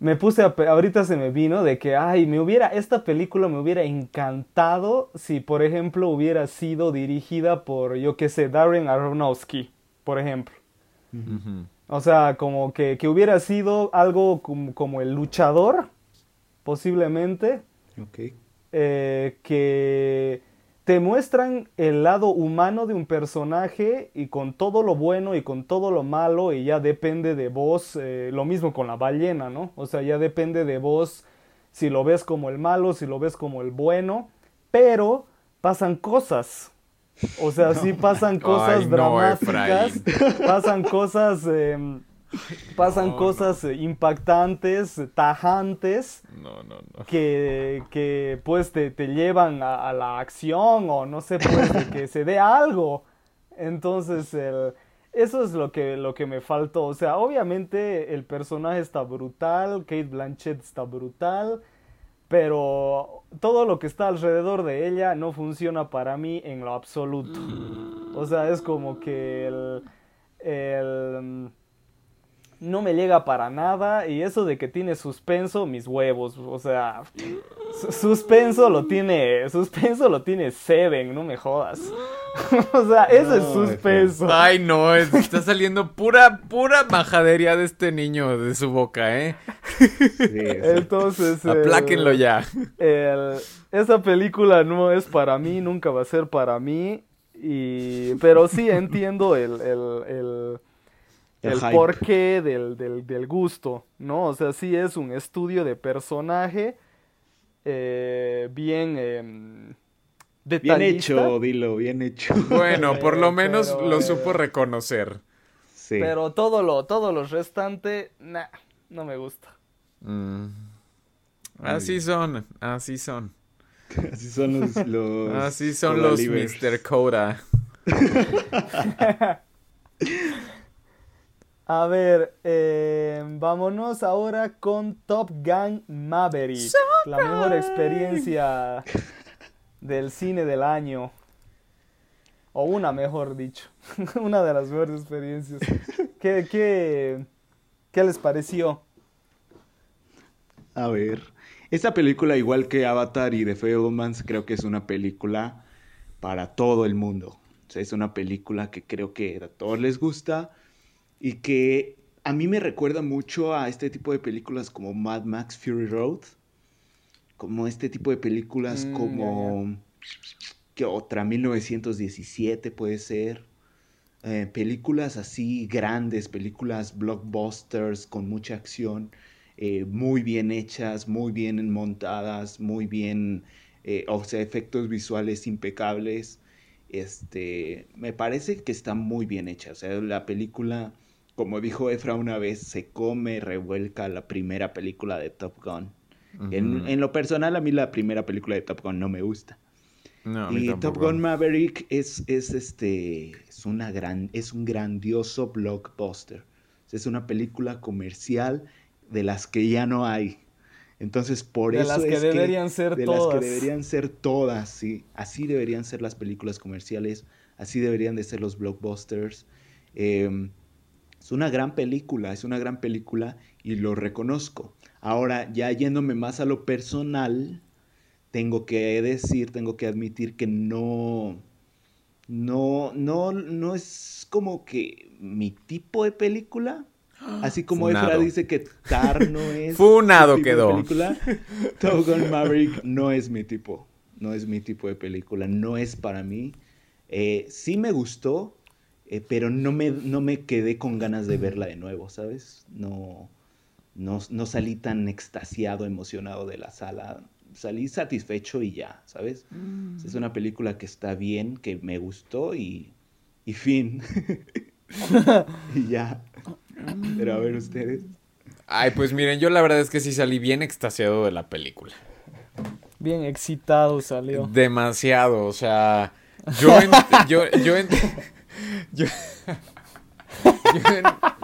me puse a, ahorita se me vino de que, ay, me hubiera, esta película me hubiera encantado si, por ejemplo, hubiera sido dirigida por, yo qué sé, Darren Aronofsky, por ejemplo. O sea, como que, que, hubiera sido algo como, el luchador, posiblemente. Ok. Eh, que te muestran el lado humano de un personaje y con todo lo bueno y con todo lo malo y ya depende de vos, eh, lo mismo con la ballena, ¿no? O sea, ya depende de vos si lo ves como el malo, si lo ves como el bueno, pero pasan cosas. O sea, sí pasan cosas dramáticas, pasan cosas em, Pasan cosas impactantes, tajantes. No, no, no. Que, que pues te, te llevan a, la acción o no sé, pues que se dé algo. Entonces, eso es lo que, lo que me faltó. O sea, obviamente el personaje está brutal, Kate Blanchett está brutal, pero todo lo que está alrededor de ella no funciona para mí en lo absoluto. O sea, es como que el, el no me llega para nada y eso de que tiene suspenso, mis huevos, o sea, suspenso lo tiene, suspenso lo tiene Seven, no me jodas. [LAUGHS] o sea, eso es suspenso. Ay, no, está saliendo pura, pura majadería de este niño de su boca, ¿eh? Entonces... Apláquenlo ya. esa película no es para mí, nunca va a ser para mí, y, pero sí entiendo el, el el, porqué del, del, gusto, ¿no? O sea, sí es un estudio de personaje eh, bien... Eh, bien hecho, dilo, bien hecho. [LAUGHS] Bueno, por lo menos lo supo reconocer. Sí. Pero todo lo, todo lo restante, nah, no me gusta. Mm. Así son, así son. [LAUGHS] Así son los, así son los Mr. Coda. [LAUGHS] A ver, eh, vámonos ahora con Top Gun Maverick. la mejor experiencia del cine del año. O una, mejor dicho. [LAUGHS] una de las mejores experiencias. ¿Qué, qué, qué les pareció? A ver, esta película, igual que Avatar y The Fablemans, creo que es una película para todo el mundo. O sea, es una película que creo que a todos les gusta y que a mí me recuerda mucho a este tipo de películas como Mad Max Fury Road, como este tipo de películas mm, como que otra 1917 puede ser. Eh, películas así grandes, películas blockbusters con mucha acción, eh, muy bien hechas, muy bien montadas, muy bien, eh, o sea, efectos visuales impecables. Este, me parece que está muy bien hecha. O sea, la película como dijo Efra una vez, se come, revuelca la primera película de Top Gun. en, lo personal, a mí la primera película de Top Gun no me gusta. y Top Gun Maverick es, es, este, es, una gran, es un grandioso blockbuster. Es una película comercial de las que ya no hay. Entonces, por de eso las que deberían ser de todas. las que deberían ser todas, sí. Así deberían ser las películas comerciales, así deberían de ser los blockbusters. Eh, es una gran película, es una gran película y lo reconozco. Ahora, ya yéndome más a lo personal, tengo que decir, tengo que admitir que no, no, no, no es como que mi tipo de película. Así como Efra dice que Tar no [LAUGHS] es. Funado quedó. película, Top [LAUGHS] Maverick no es mi tipo. No es mi tipo de película. No es para mí. Eh, sí me gustó. Eh, pero no me, no me quedé con ganas de verla de nuevo, ¿sabes? No, no, no, salí tan extasiado, emocionado de la sala. Salí satisfecho y ya, ¿sabes? Mm. Es una película que está bien, que me gustó y, y fin. [LAUGHS] y ya. Pero a ver ustedes. Ay, pues miren, yo la verdad es que sí salí bien extasiado de la película. Bien excitado salió. Demasiado, o sea, yo, [LAUGHS] yo, yo, yo,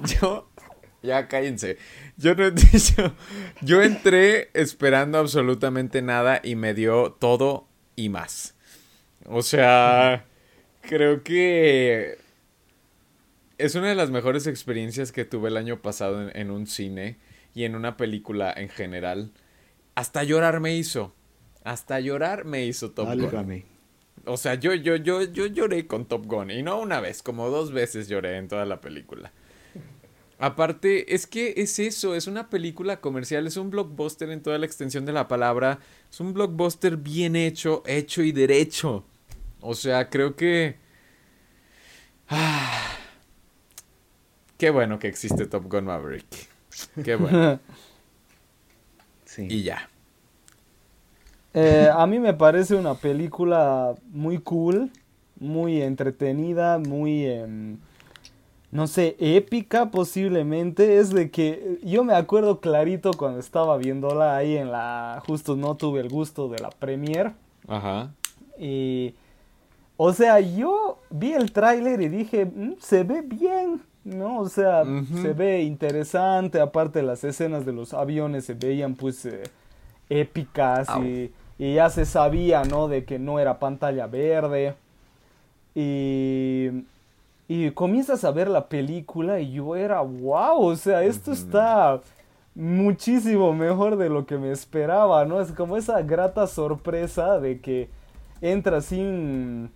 [LAUGHS] yo, ya cállense. Yo no dicho, yo entré esperando absolutamente nada y me dio todo y más. O sea, creo que es una de las mejores experiencias que tuve el año pasado en, un cine y en una película en general. Hasta llorar me hizo. Hasta llorar me hizo Top o sea, yo, yo, yo, yo lloré con Top Gun. Y no una vez, como dos veces lloré en toda la película. Aparte, es que es eso, es una película comercial, es un blockbuster en toda la extensión de la palabra. Es un blockbuster bien hecho, hecho y derecho. O sea, creo que... Ah, qué bueno que existe Top Gun Maverick. Qué bueno. sí. [LAUGHS] Y ya. Eh, a mí me parece una película muy cool, muy entretenida, muy... Em, no sé, épica posiblemente, es de que yo me acuerdo clarito cuando estaba viéndola ahí en la, justo no tuve el gusto de la premiere. Ajá. Y, o sea, yo vi el tráiler y dije, mm, se ve bien, ¿no? O sea, se ve interesante, aparte las escenas de los aviones se veían pues eh, épicas y, y, ya se sabía, ¿no? De que no era pantalla verde. Y, y comienzas a ver la película y yo era, wow, o sea, esto está muchísimo mejor de lo que me esperaba, ¿no? Es como esa grata sorpresa de que entras sin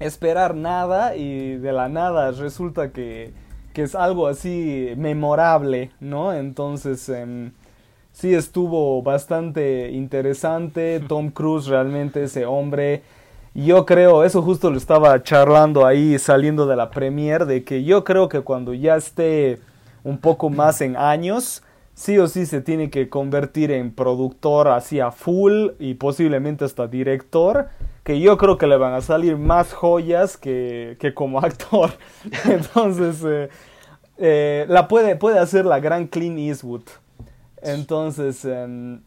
esperar nada y de la nada resulta que, que es algo así memorable, ¿no? Entonces, em, sí estuvo bastante interesante. [LAUGHS] Tom Cruise realmente ese hombre. Yo creo, eso justo lo estaba charlando ahí saliendo de la premier, de que yo creo que cuando ya esté un poco más en años, sí o sí se tiene que convertir en productor así a full y posiblemente hasta director que yo creo que le van a salir más joyas que, como [LAUGHS] actor. [LAUGHS] Entonces, eh, eh, la puede, puede hacer la gran Clint Eastwood. Entonces, em,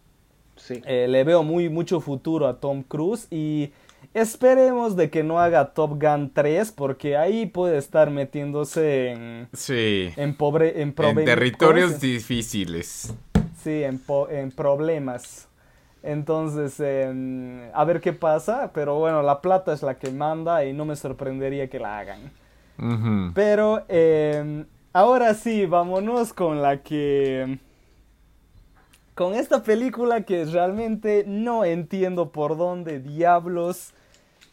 eh, le veo muy, mucho futuro a Tom Cruise y esperemos de que no haga Top Gun 3 porque ahí puede estar metiéndose en, sí. en, pobre, en, en territorios difíciles. Sí, en, en problemas. Entonces, a ver qué pasa, pero bueno, la plata es la que manda y no me sorprendería que la hagan. Pero em, ahora sí, vámonos con la que... Con esta película que realmente no entiendo por dónde diablos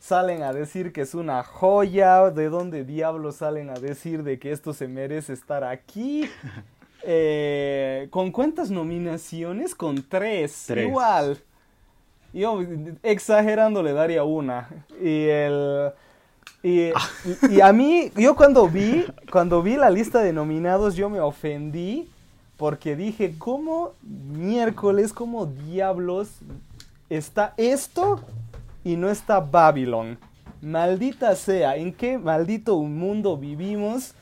salen a decir que es una joya, de dónde diablos salen a decir de que esto se merece estar aquí. [LAUGHS] Eh, ¿Con cuántas nominaciones? Con tres. Igual. Yo exagerando le daría una. Y el... [LAUGHS] Y, y, a mí, yo cuando vi, cuando vi la lista de nominados, yo me ofendí porque dije, ¿cómo miércoles, cómo diablos está esto y no está Babylon? Maldita sea, ¿en qué maldito mundo vivimos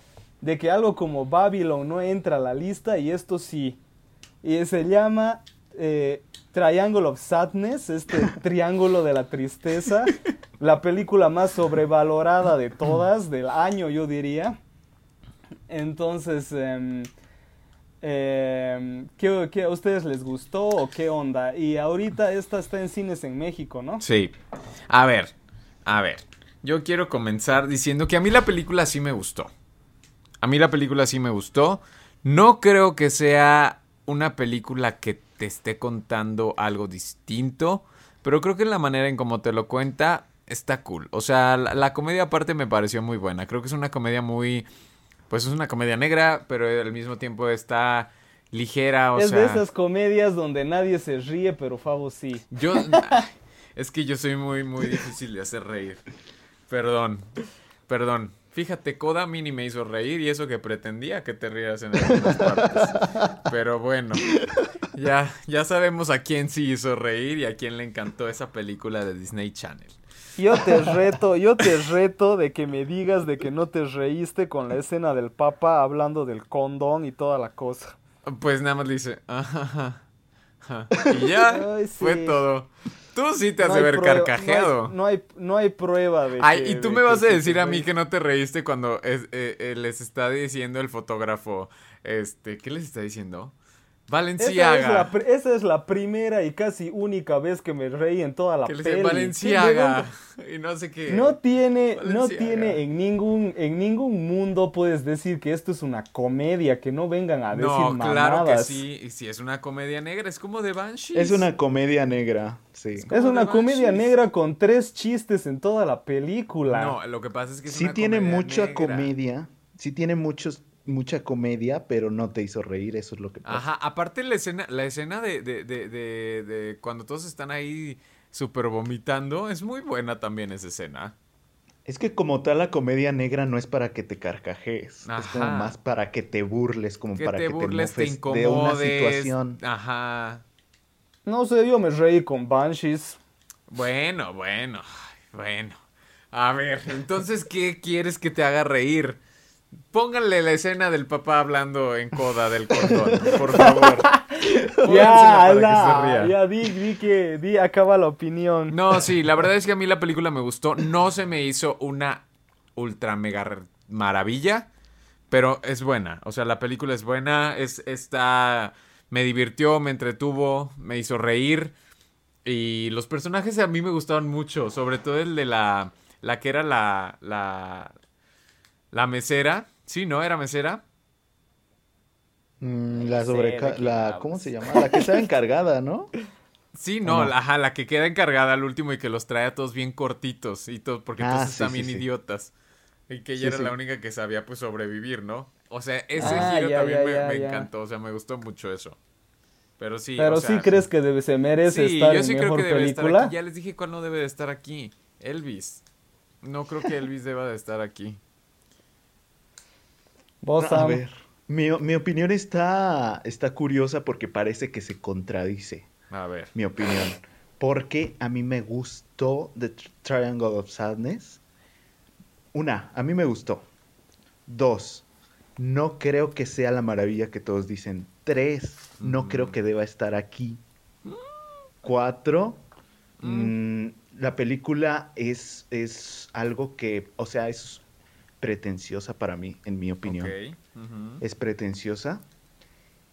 de que algo como Babylon no entra a la lista y esto sí. Y se llama eh, Triangle of Sadness, este [LAUGHS] triángulo de la tristeza, la película más sobrevalorada de todas, del año yo diría. Entonces, eh, ¿qué, a ustedes les gustó o qué onda? Y ahorita esta está en cines en México, ¿no? Sí. A ver, a ver. Yo quiero comenzar diciendo que a mí la película sí me gustó. A mí la película sí me gustó. No creo que sea una película que te esté contando algo distinto, pero creo que la manera en cómo te lo cuenta está cool. O sea, la, comedia aparte me pareció muy buena. Creo que es una comedia muy... Pues es una comedia negra, pero al mismo tiempo está ligera, o es de esas comedias donde nadie se ríe, pero Favo sí. Yo... [LAUGHS] [LAUGHS] es que yo soy muy, muy difícil de hacer reír. Perdón, perdón. Fíjate, Koda Mini me hizo reír y eso que pretendía que te rieras en algunas partes. Pero bueno, ya, ya sabemos a quién sí hizo reír y a quién le encantó esa película de Disney Channel. Yo te reto, yo te reto de que me digas de que no te reíste con la escena del Papa hablando del condón y toda la cosa. Pues nada más le dice, ajá, Y ya [LAUGHS] fue todo. Tú sí te has de ver carcajeado. No hay, no hay, prueba de Ay, y tú me vas a decir a mí que no te reíste cuando eh, eh, les está diciendo el fotógrafo, este, ¿qué les está diciendo? Valenciaga. Esa es, la, primera y casi única vez que me reí en toda la peli. Valenciaga. [LAUGHS] Y no sé qué. No tiene, no tiene en ningún, en ningún mundo puedes decir que esto es una comedia, que no vengan a decir no, claro que sí. Si es una comedia negra, es como de Banshees. Es una comedia negra, sí. Es, una comedia negra con tres chistes en toda la película. No, lo que pasa es que sí tiene mucha comedia. Sí tiene muchos mucha comedia, pero no te hizo reír, eso es lo que pasa. Ajá, aparte la escena, la escena de, de, de, de, cuando todos están ahí súper vomitando, es muy buena también esa escena. Es que como tal la comedia negra no es para que te carcajees, es como más para que te burles, como para que te mofes de una situación. Ajá. No sé, yo me reí con Banshees. Bueno, bueno, bueno. A ver, entonces, ¿qué quieres que te haga reír? Pónganle la escena del papá hablando en coda del cordón, por favor. [LAUGHS] ya, la, ya di, di que, di, acaba la opinión. No, sí, la verdad es que a mí la película me gustó. No se me hizo una ultra mega maravilla, pero es buena. O sea, la película es buena, es, está, me divirtió, me entretuvo, me hizo reír. Y los personajes a mí me gustaron mucho, sobre todo el de la, la que era la, la, la mesera. Sí, ¿no? ¿Era mesera? Mm, la sobreca... La, ¿Cómo se llama? La que estaba encargada, ¿no? Sí, no, ajá, la que queda encargada al último y que los trae a todos bien cortitos y todo, porque ah, todos están bien idiotas. Y que ella era la única que sabía pues sobrevivir, ¿no? O sea, ese ah, giro también me, encantó, o sea, me gustó mucho eso. Pero sí. Pero sí crees que debe, se merece estar yo sí creo que debe Estar aquí. Ya les dije cuál no debe de estar aquí. Elvis. No creo que Elvis deba de estar aquí. Vos, a ver, mi, mi, opinión está, está curiosa porque parece que se contradice. A ver. Mi opinión. Porque a mí me gustó The Triangle of Sadness. Una, a mí me gustó. Dos, no creo que sea la maravilla que todos dicen. Tres, no creo que deba estar aquí. Cuatro, mm, la película es, es algo que, o sea, es pretenciosa para mí, en mi opinión. Es pretenciosa.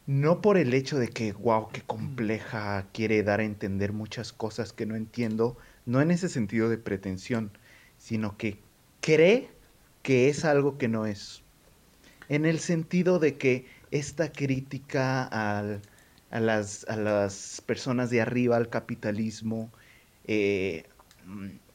No por el hecho de que, wow, qué compleja, quiere dar a entender muchas cosas que no entiendo, no en ese sentido de pretensión, sino que cree que es algo que no es. En el sentido de que esta crítica a, las, a las personas de arriba, al capitalismo, eh,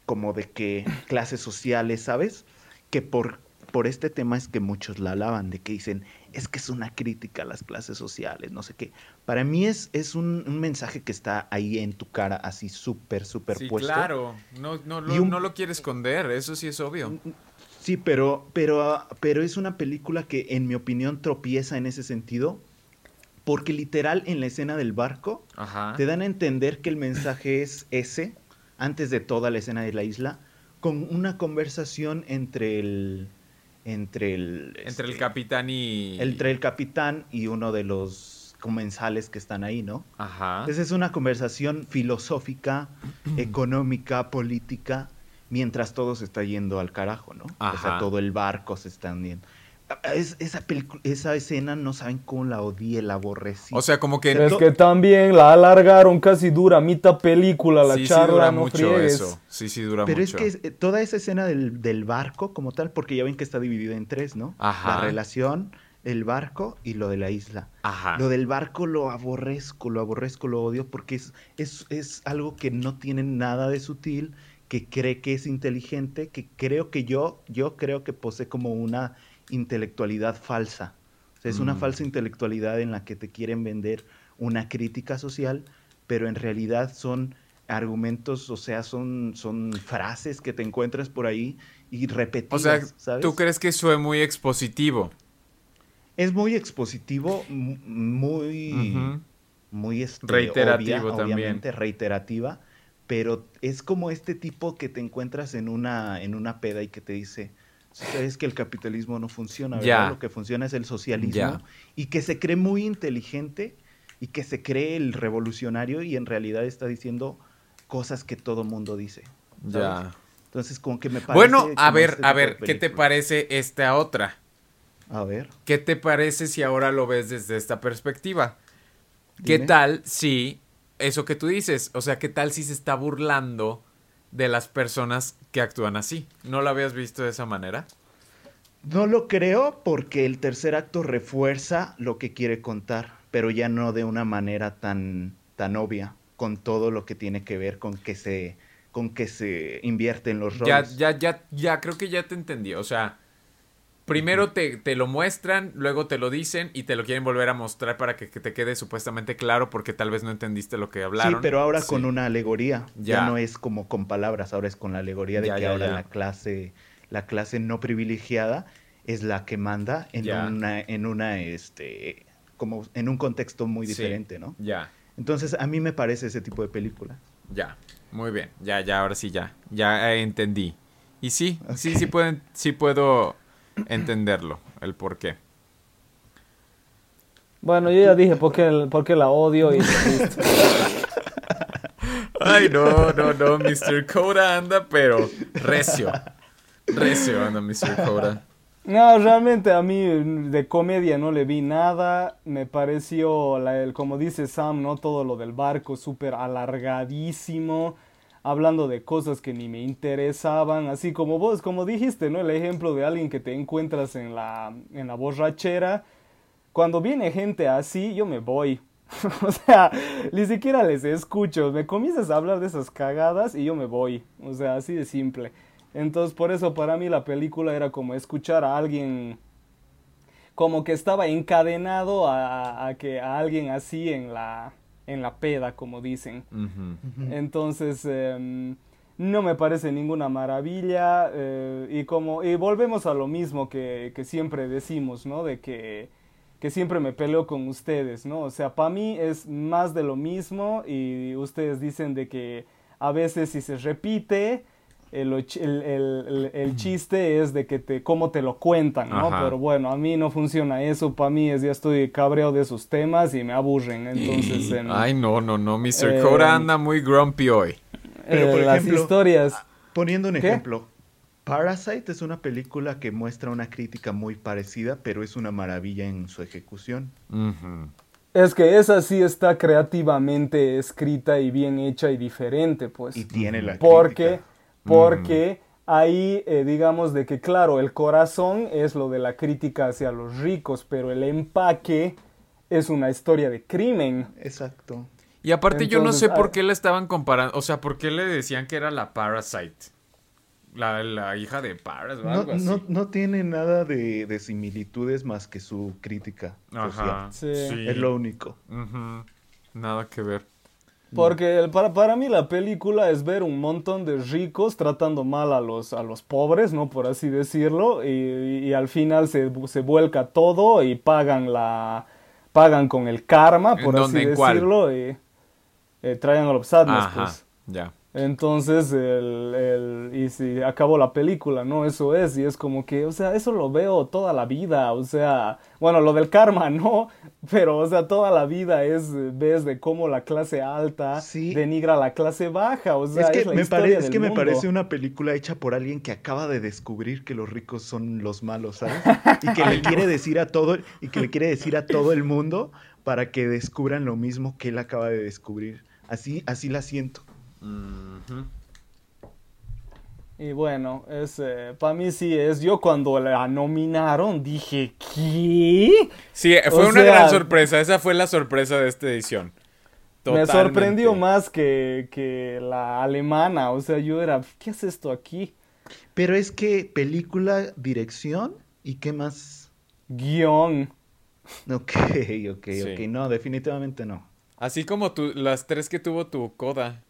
como de que clases sociales, ¿sabes? Que por, por este tema es que muchos la alaban, de que dicen, es que es una crítica a las clases sociales, no sé qué. Para mí es, es un, mensaje que está ahí en tu cara, así súper, súper sí, Claro, no, no, no lo quiere esconder, eso sí es obvio. Sí, pero, pero, pero es una película que, en mi opinión, tropieza en ese sentido. Porque literal en la escena del barco te dan a entender que el mensaje es ese, antes de toda la escena de la isla, con una conversación entre el, entre el entre el este, capitán y entre el capitán y uno de los comensales que están ahí, ¿no? Ajá. Entonces es una conversación filosófica, [CLEARS THROAT] económica, política, mientras todo se está yendo al carajo, ¿no? O sea, todo el barco se está hundiendo esa, esa escena no saben cómo la odié, la aborrecí. O sea, como que... Es que también la alargaron casi dura mitad película, la charla, sí dura no mucho eso. Sí, sí dura Pero mucho. Pero es que toda esa escena del, barco como tal, porque ya ven que está dividida en tres, ¿no? Ajá. La relación, el barco y lo de la isla. Ajá. Lo del barco lo aborrezco, lo aborrezco, lo odio, porque es, es, es algo que no tiene nada de sutil, que cree que es inteligente, que creo que yo, yo creo que posee como una intelectualidad falsa. es una mm. falsa intelectualidad en la que te quieren vender una crítica social, pero en realidad son argumentos, o sea, son, son frases que te encuentras por ahí y repetidas. O sea, ¿tú crees que eso es muy expositivo? Es muy expositivo, muy, muy este, reiterativo también. reiterativa, pero es como este tipo que te encuentras en una, en una peda y que te dice, es que el capitalismo no funciona, ¿verdad? Lo que funciona es el socialismo y que se cree muy inteligente y que se cree el revolucionario y en realidad está diciendo cosas que todo mundo dice. Ya. Entonces, como que me parece. Bueno, a ver, este a ver, ¿qué te parece esta otra? A ver. ¿Qué te parece si ahora lo ves desde esta perspectiva? ¿Qué tal si eso que tú dices? O sea, ¿qué tal si se está burlando de las personas que actúan así. ¿No lo habías visto de esa manera? No lo creo porque el tercer acto refuerza lo que quiere contar, pero ya no de una manera tan, tan obvia, con todo lo que tiene que ver con que se, con que se invierte en los roles. Ya, ya, ya, ya, creo que ya te entendí. O sea, primero te, te, lo muestran, luego te lo dicen y te lo quieren volver a mostrar para que, te quede supuestamente claro porque tal vez no entendiste lo que hablaron. Sí, pero ahora con una alegoría. Ya. no es como con palabras, ahora es con la alegoría de que ahora la clase, la clase no privilegiada es la que manda en una, en una, este, como en un contexto muy diferente, ¿no? Ya. Entonces a mí me parece ese tipo de película. Ya, muy bien, ya, ya, ahora sí ya, ya entendí. Y sí, sí, sí pueden, sí puedo entenderlo, el por qué. Bueno, yo ya dije por qué, por qué la odio y Ay, no, no, no, Mr. Coda anda, pero recio. Recio anda Mr. Coda. No, realmente a mí de comedia no le vi nada. Me pareció, el, como dice Sam, ¿no? Todo lo del barco súper alargadísimo. Hablando de cosas que ni me interesaban. Así como vos, como dijiste, ¿no? El ejemplo de alguien que te encuentras en la, en la borrachera. Cuando viene gente así, yo me voy. [LAUGHS] o sea, ni siquiera les escucho. Me comienzas a hablar de esas cagadas y yo me voy. O sea, así de simple. Entonces, por eso para mí la película era como escuchar a alguien como que estaba encadenado a, que a alguien así en la en la peda, como dicen. Entonces, em, no me parece ninguna maravilla eh, y como y volvemos a lo mismo que, que siempre decimos, ¿no? De que que siempre me peleo con ustedes, ¿no? O sea, para mí es más de lo mismo y ustedes dicen de que a veces si se repite el, chiste es de que te, cómo te lo cuentan, ¿no? Pero bueno, a mí no funciona eso, para mí es ya estoy cabreo de esos temas y me aburren, entonces... Ay, no, no, no, Mr. Eh, Cora anda muy grumpy hoy. Pero por eh, las historias... Poniendo un ejemplo, Parasite es una película que muestra una crítica muy parecida, pero es una maravilla en su ejecución. Es que esa sí está creativamente escrita y bien hecha y diferente, pues. Y tiene la Porque porque ahí eh, digamos de que claro, el corazón es lo de la crítica hacia los ricos, pero el empaque es una historia de crimen. Exacto. Y aparte yo no sé por qué le estaban comparando, o sea, por qué le decían que era la Parasite. La, hija de Paras o algo no, así. No, tiene nada de, similitudes más que su crítica Ajá, Sí. Es lo único. Nada que ver. Porque para, para mí la película es ver un montón de ricos tratando mal a los, a los pobres, ¿no? Por así decirlo, y, al final se, se, vuelca todo y pagan la pagan con el karma, por así decirlo, y eh, Triangle of Sadness, pues. Ya. Entonces, el, el, y si acabó la película, ¿no? Eso es, y es como que, o sea, eso lo veo toda la vida, o sea, bueno, lo del karma, [LAUGHS] ¿no? Pero, o sea, toda la vida es, ves de cómo la clase alta denigra a la clase baja, o sea, es que, me, parece, es que me parece una película hecha por alguien que acaba de descubrir que los ricos son los malos, ¿sabes? [LAUGHS] Y que le quiere decir a todo, y que le quiere decir a todo el mundo para que descubran lo mismo que él acaba de descubrir. Así, así la siento. Y bueno, es, eh, para mí sí es. Yo cuando la nominaron dije, ¿qué? Sí, fue una gran sorpresa. Esa fue la sorpresa de esta edición. Me sorprendió más que, que la alemana. O sea, yo era, ¿qué es esto aquí? Pero es que película, dirección y qué más. Guión. Ok, ok, ok. No, definitivamente no. Así como tu, las tres que tuvo tu coda.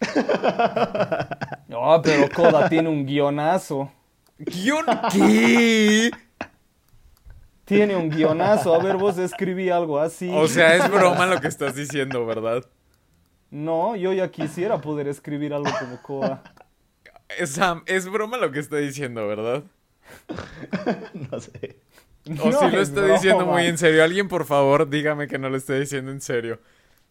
[LAUGHS] No, pero Koda tiene un guionazo. ¿Guion qué? Tiene un guionazo. A ver, vos escribí algo así. O sea, es broma lo que estás diciendo, ¿verdad? No, yo ya quisiera poder escribir algo como Koda. Sam, es broma lo que está diciendo, ¿verdad? [LAUGHS] no sé. O si lo está diciendo muy en serio. Alguien, por favor, dígame que no lo está diciendo en serio.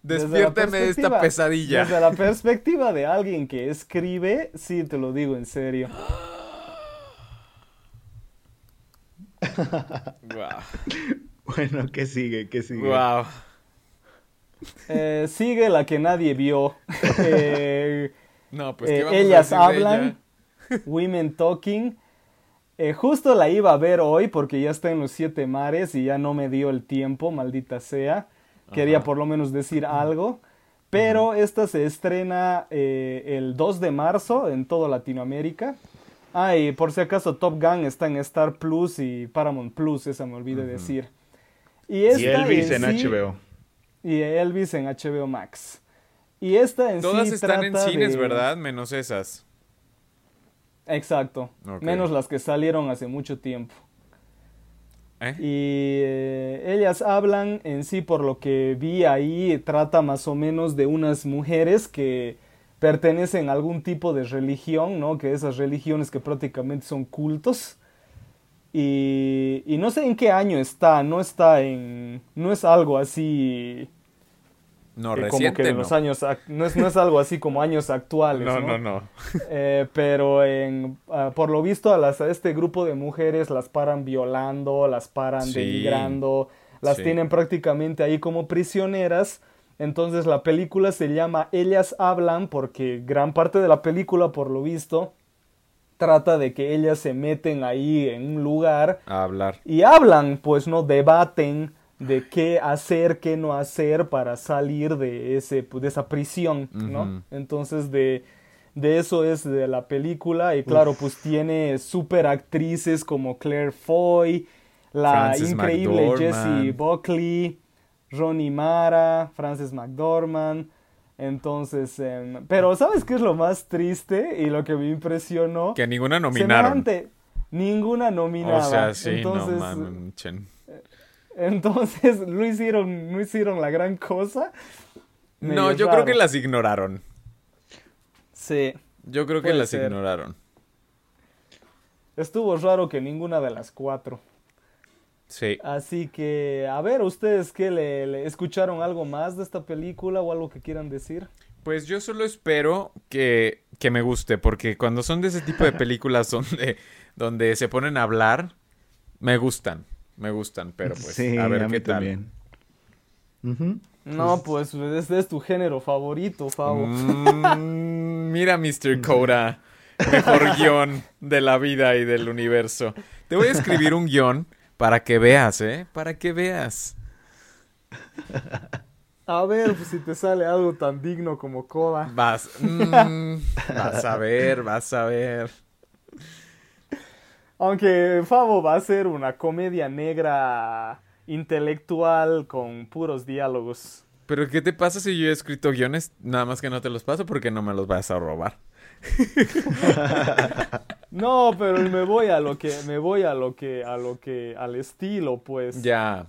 Despiérteme de esta pesadilla. Desde la perspectiva de alguien que escribe, sí te lo digo en serio. [LAUGHS] Bueno, ¿qué sigue? ¿Qué sigue? Wow. Eh, sigue la que nadie vio. [LAUGHS] Eh, no, pues ¿qué eh, ellas hablan. [LAUGHS] Women Talking. justo la iba a ver hoy porque ya está en los siete mares y ya no me dio el tiempo, maldita sea. Quería por lo menos decir algo. Pero esta se estrena eh, el 2 de marzo en toda Latinoamérica. Ah, y por si acaso Top Gun está en Star Plus y Paramount Plus, esa me olvidé decir. Y, Elvis en, HBO. Y Elvis en HBO Max. Y esta en Todas están en cines, ¿verdad? Menos esas. Exacto. Menos las que salieron hace mucho tiempo. ¿Eh? Y eh, ellas hablan en sí, por lo que vi ahí, trata más o menos de unas mujeres que pertenecen a algún tipo de religión, ¿no? Que esas religiones que prácticamente son cultos. Y, y no sé en qué año está, no está en... No es algo así no, reciente, como que los años, no es, no es algo así como años actuales. No, no, no. [LAUGHS] Eh, pero en, ah, por lo visto a, las, a este grupo de mujeres las paran violando, las paran denigrando, las tienen prácticamente ahí como prisioneras. Entonces la película se llama Ellas hablan porque gran parte de la película, por lo visto, trata de que ellas se meten ahí en un lugar a hablar y hablan, pues no debaten de qué hacer, qué no hacer para salir de, ese, de esa prisión, ¿no? Entonces de, de eso es de la película y claro, pues tiene super actrices como Claire Foy, la increíble Jessie Buckley, Ronnie Mara, Frances McDormand. Entonces, em, pero ¿sabes qué es lo más triste y lo que me impresionó? Que ninguna nominaron. ninguna nominada. O sea, sí, Entonces, no entonces, [LAUGHS] ¿no hicieron, no hicieron la gran cosa? no, yo creo que las ignoraron. Sí. Yo creo que las ignoraron. Estuvo raro que ninguna de las cuatro. Sí. Así que, a ver, ¿ustedes qué le, escucharon algo más de esta película o algo que quieran decir? Pues yo solo espero que, que me guste, porque cuando son de ese tipo de películas [LAUGHS] donde, donde se ponen a hablar, me gustan me gustan, pero pues a ver qué tal. No, pues este es tu género favorito, Fabo. Mm, mira, Mr. Coda. Mejor [LAUGHS] guion de la vida y del universo. Te voy a escribir un guion para que veas, ¿eh? Para que veas. A ver, pues si te sale algo tan digno como Coda. Vas. Mm, vas a ver, vas a ver. Aunque Favo va a ser una comedia negra intelectual con puros diálogos. Pero ¿qué te pasa si yo he escrito guiones? Nada más que no te los paso porque no me los vas a robar. [LAUGHS] no, pero me voy a lo que, me voy a lo que, a lo que, al estilo, pues. Ya.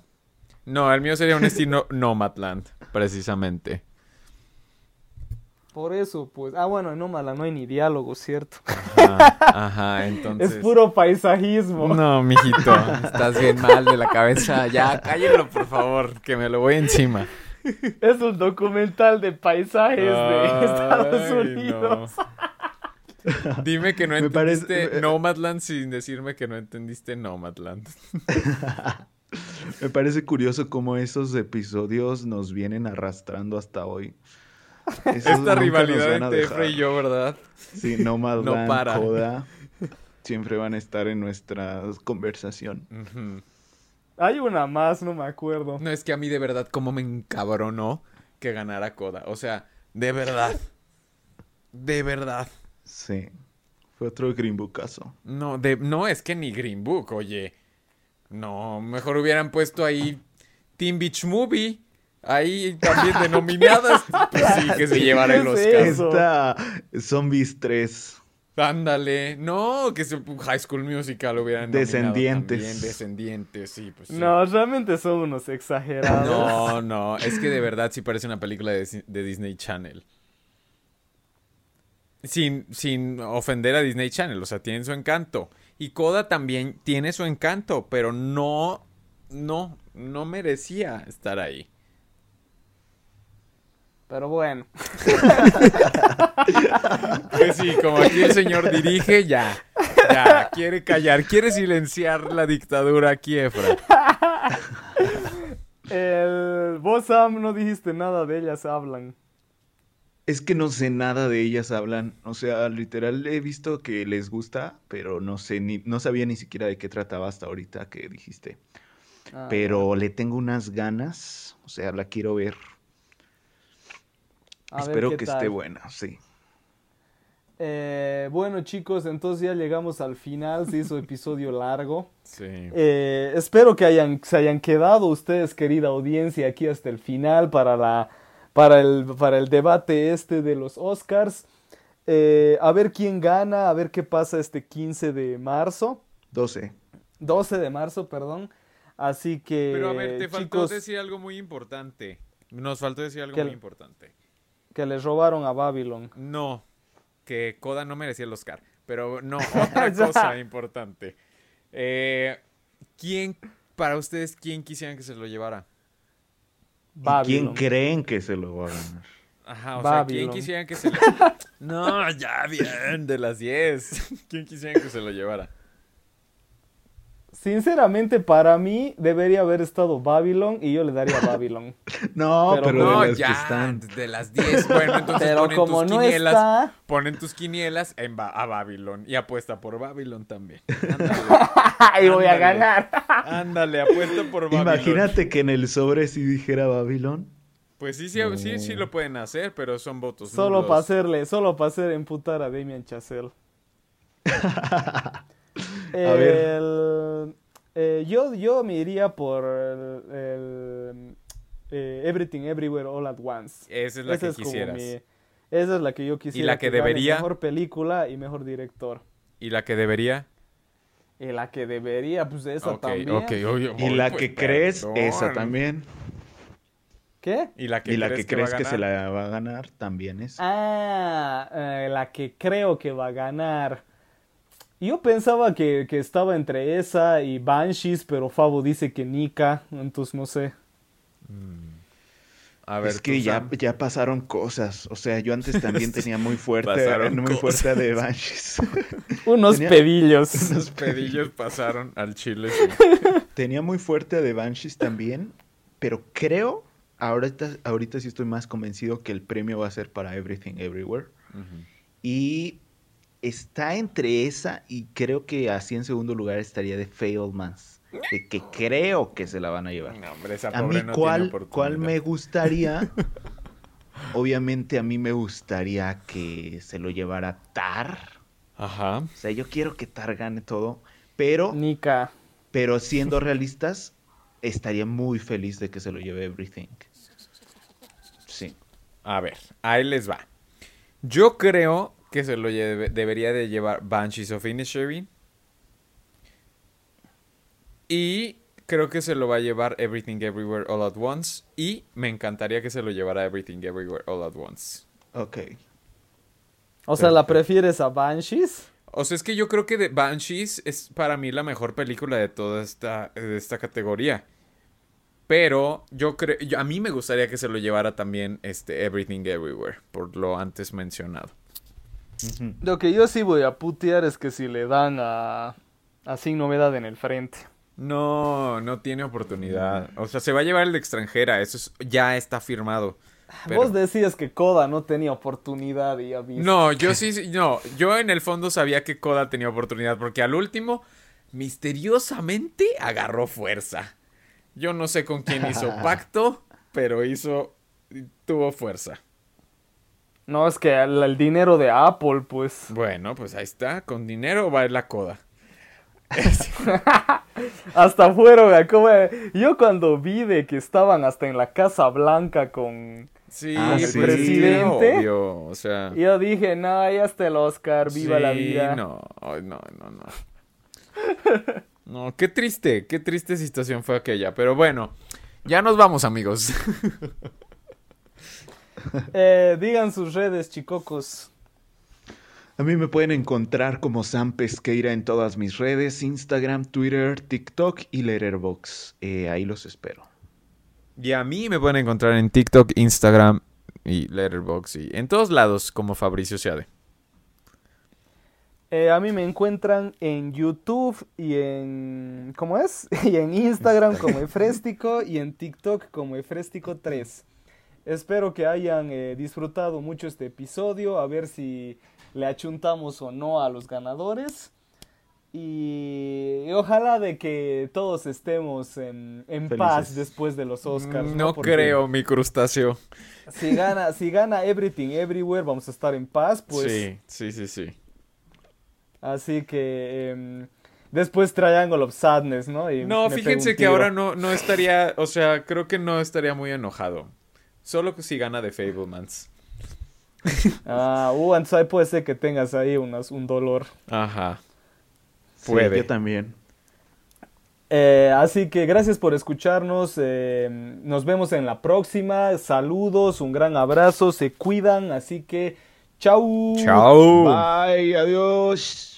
No, el mío sería un estilo [LAUGHS] Nomadland, precisamente. Por eso, pues. Ah, bueno, en no hay ni diálogo, ¿cierto? Ajá, ajá, [LAUGHS] entonces. Es puro paisajismo. No, mijito, estás bien mal de la cabeza. Ya, cállenlo, por favor, que me lo voy encima. Es un documental de paisajes de Estados Unidos. [LAUGHS] [LAUGHS] Dime que no entendiste parece... Nomadland sin decirme que no entendiste Nomadland. Me parece curioso cómo esos episodios nos vienen arrastrando hasta hoy. Esta rivalidad entre Efra y yo, ¿verdad? Sí, no más no para. siempre van a estar en nuestra conversación. Hay una más, no me acuerdo. No, es que a mí de verdad como me encabronó que ganara Coda. O sea, de verdad. De verdad. Sí. Fue otro Green Book caso. No, de, no, es que ni Green Book, oye. No, mejor hubieran puesto ahí Teen Beach Movie. Ahí también denominadas. [LAUGHS] Pues sí, que se llevara el Oscar. Está Zombies 3. Ándale, no, que se, High School Musical hubieran Descendientes. También, descendientes, sí, pues No, realmente son unos exagerados. No, no, es que de verdad sí parece una película de, Disney Channel. Sin, sin ofender a Disney Channel, o sea, tienen su encanto. Y Coda también tiene su encanto, pero no, no, no merecía estar ahí. Pero bueno. [LAUGHS] pues sí, como aquí el señor dirige, ya. Ya, quiere callar, quiere silenciar la dictadura aquí, Efra. [LAUGHS] El, vos, Sam, no dijiste nada de ellas hablan. Es que no sé nada de ellas hablan. O sea, literal he visto que les gusta, pero no sé ni, no sabía ni siquiera de qué trataba hasta ahorita que dijiste. Ah, pero le tengo unas ganas. O sea, la quiero ver. Espero que esté buena, sí. Eh, bueno chicos, entonces ya llegamos al final, se hizo episodio [LAUGHS] largo. Sí. Eh, espero que hayan, se hayan quedado ustedes, querida audiencia, aquí hasta el final para, la, para, el, para el debate este de los Oscars. Eh, a ver quién gana, a ver qué pasa este 15 de marzo. 12. 12 de marzo, perdón. Así que... Pero a ver, te faltó decir algo muy importante. Nos faltó decir algo muy importante que les robaron a Babylon. No, que Koda no merecía el Oscar. Pero no, [LAUGHS] otra cosa importante. Eh, ¿Quién, para ustedes, quién quisieran que se lo llevara? ¿Quién creen que se lo va a ganar? Ajá, o sea, ¿quién quisieran que se lo... [LAUGHS] no, ya bien, de las 10. ¿Quién quisieran que se lo llevara? Sinceramente, para mí debería haber estado Babylon y yo le daría [LAUGHS] Babylon. no, pero, no, de ya, están... de las 10. Bueno, entonces pero ponen como tus no quinielas, está... ponen tus quinielas en a Babylon y apuesta por Babylon también. [LAUGHS] y voy a ganar. [LAUGHS] Ándale, apuesta por Babylon. Imagínate que en el sobre si dijera Babylon. Pues sí, sí, sí, sí lo pueden hacer, pero son votos Solo para hacerle, solo para hacer emputar a Damien Chazelle. El, eh, yo, yo me iría por el, eh, Everything Everywhere All at Once. Esa es la que quisieras. esa es la que yo quisiera. ¿Y la que, debería? Mejor película y mejor director. ¿Y la que debería? Y la que debería, pues esa también. y la que crees, esa también. ¿Qué? Y la que, crees, que, se la va a ganar también es. Ah, eh, la que creo que va a ganar. Yo pensaba que, estaba entre esa y Banshees, pero Fabo dice que Nika, entonces no sé. Mm. A ver, es que ya, ya pasaron cosas. O sea, yo antes también [LAUGHS] tenía muy fuerte, muy fuerte de Banshees. [LAUGHS] unos pedillos. [LAUGHS] Unos pedillos pasaron al chile. Tenía muy fuerte de Banshees también, pero creo, ahorita, ahorita sí estoy más convencido que el premio va a ser para Everything Everywhere. Y está entre esa y creo que así en segundo lugar estaría de Failmans. De que creo que se la van a llevar. a mí, ¿cuál, ¿cuál me gustaría? [LAUGHS] Obviamente a mí me gustaría que se lo llevara Tar. Ajá. O sea, yo quiero que Tar gane todo, pero... Nika. Pero siendo realistas, estaría muy feliz de que se lo lleve Everything. Sí. A ver, ahí les va. Yo creo que se lo debería de llevar Banshees of Inisherin. Y creo que se lo va a llevar Everything Everywhere All at Once. Y me encantaría que se lo llevara Everything Everywhere All at Once. Ok. O sea, ¿la prefieres a Banshees? O sea, es que yo creo que Banshees es para mí la mejor película de toda esta, de esta categoría. Pero yo creo, a mí me gustaría que se lo llevara también este Everything Everywhere, por lo antes mencionado. Lo que yo sí voy a putear es que si le dan a, a Sin Novedad en el frente. No, no tiene oportunidad. O sea, se va a llevar el de extranjera, eso ya está firmado. Vos decías que Koda no tenía oportunidad y ya No, yo sí, no, yo en el fondo sabía que Koda tenía oportunidad porque al último, misteriosamente, agarró fuerza. Yo no sé con quién hizo [LAUGHS] pacto, pero hizo, tuvo fuerza. No, es que el, dinero de Apple, pues. Bueno, pues ahí está. Con dinero va a ir la coda. [LAUGHS] hasta fueron, como yo cuando vi de que estaban hasta en la Casa Blanca con sí, el presidente, o sea, yo dije, no, ya está el Oscar, viva la vida. No, no, no, no. [LAUGHS] no, qué triste, qué triste situación fue aquella, pero bueno, ya nos vamos, amigos. [LAUGHS] Eh, digan sus redes, chicocos. A mí me pueden encontrar como Sam Pesqueira en todas mis redes, Instagram, Twitter, TikTok y Letterboxd. Eh, ahí los espero. Y a mí me pueden encontrar en TikTok, Instagram y Letterboxd y en todos lados como Fabricio Seade. Eh, a mí me encuentran en YouTube y en... ¿Cómo es? [LAUGHS] y en Instagram como [LAUGHS] Efrestico y en TikTok como Efrestico3. Espero que hayan eh, disfrutado mucho este episodio, a ver si le achuntamos o no a los ganadores. Y, ojalá de que todos estemos en, paz después de los Oscars. No, creo, mi crustáceo. Si gana, si gana Everything Everywhere, vamos a estar en paz, pues. Sí, sí, sí, sí. Así que em, después Triangle of Sadness, ¿no? no, fíjense que ahora no, no estaría, o sea, creo que no estaría muy enojado. Solo que si gana de Fablemans. [LAUGHS] ah, uh, entonces puede ser que tengas ahí un dolor. Ajá. Puede. yo también. Eh, así que gracias por escucharnos. Eh, nos vemos en la próxima. Saludos, un gran abrazo. Se cuidan. Así que, chau. Chau. Bye, adiós.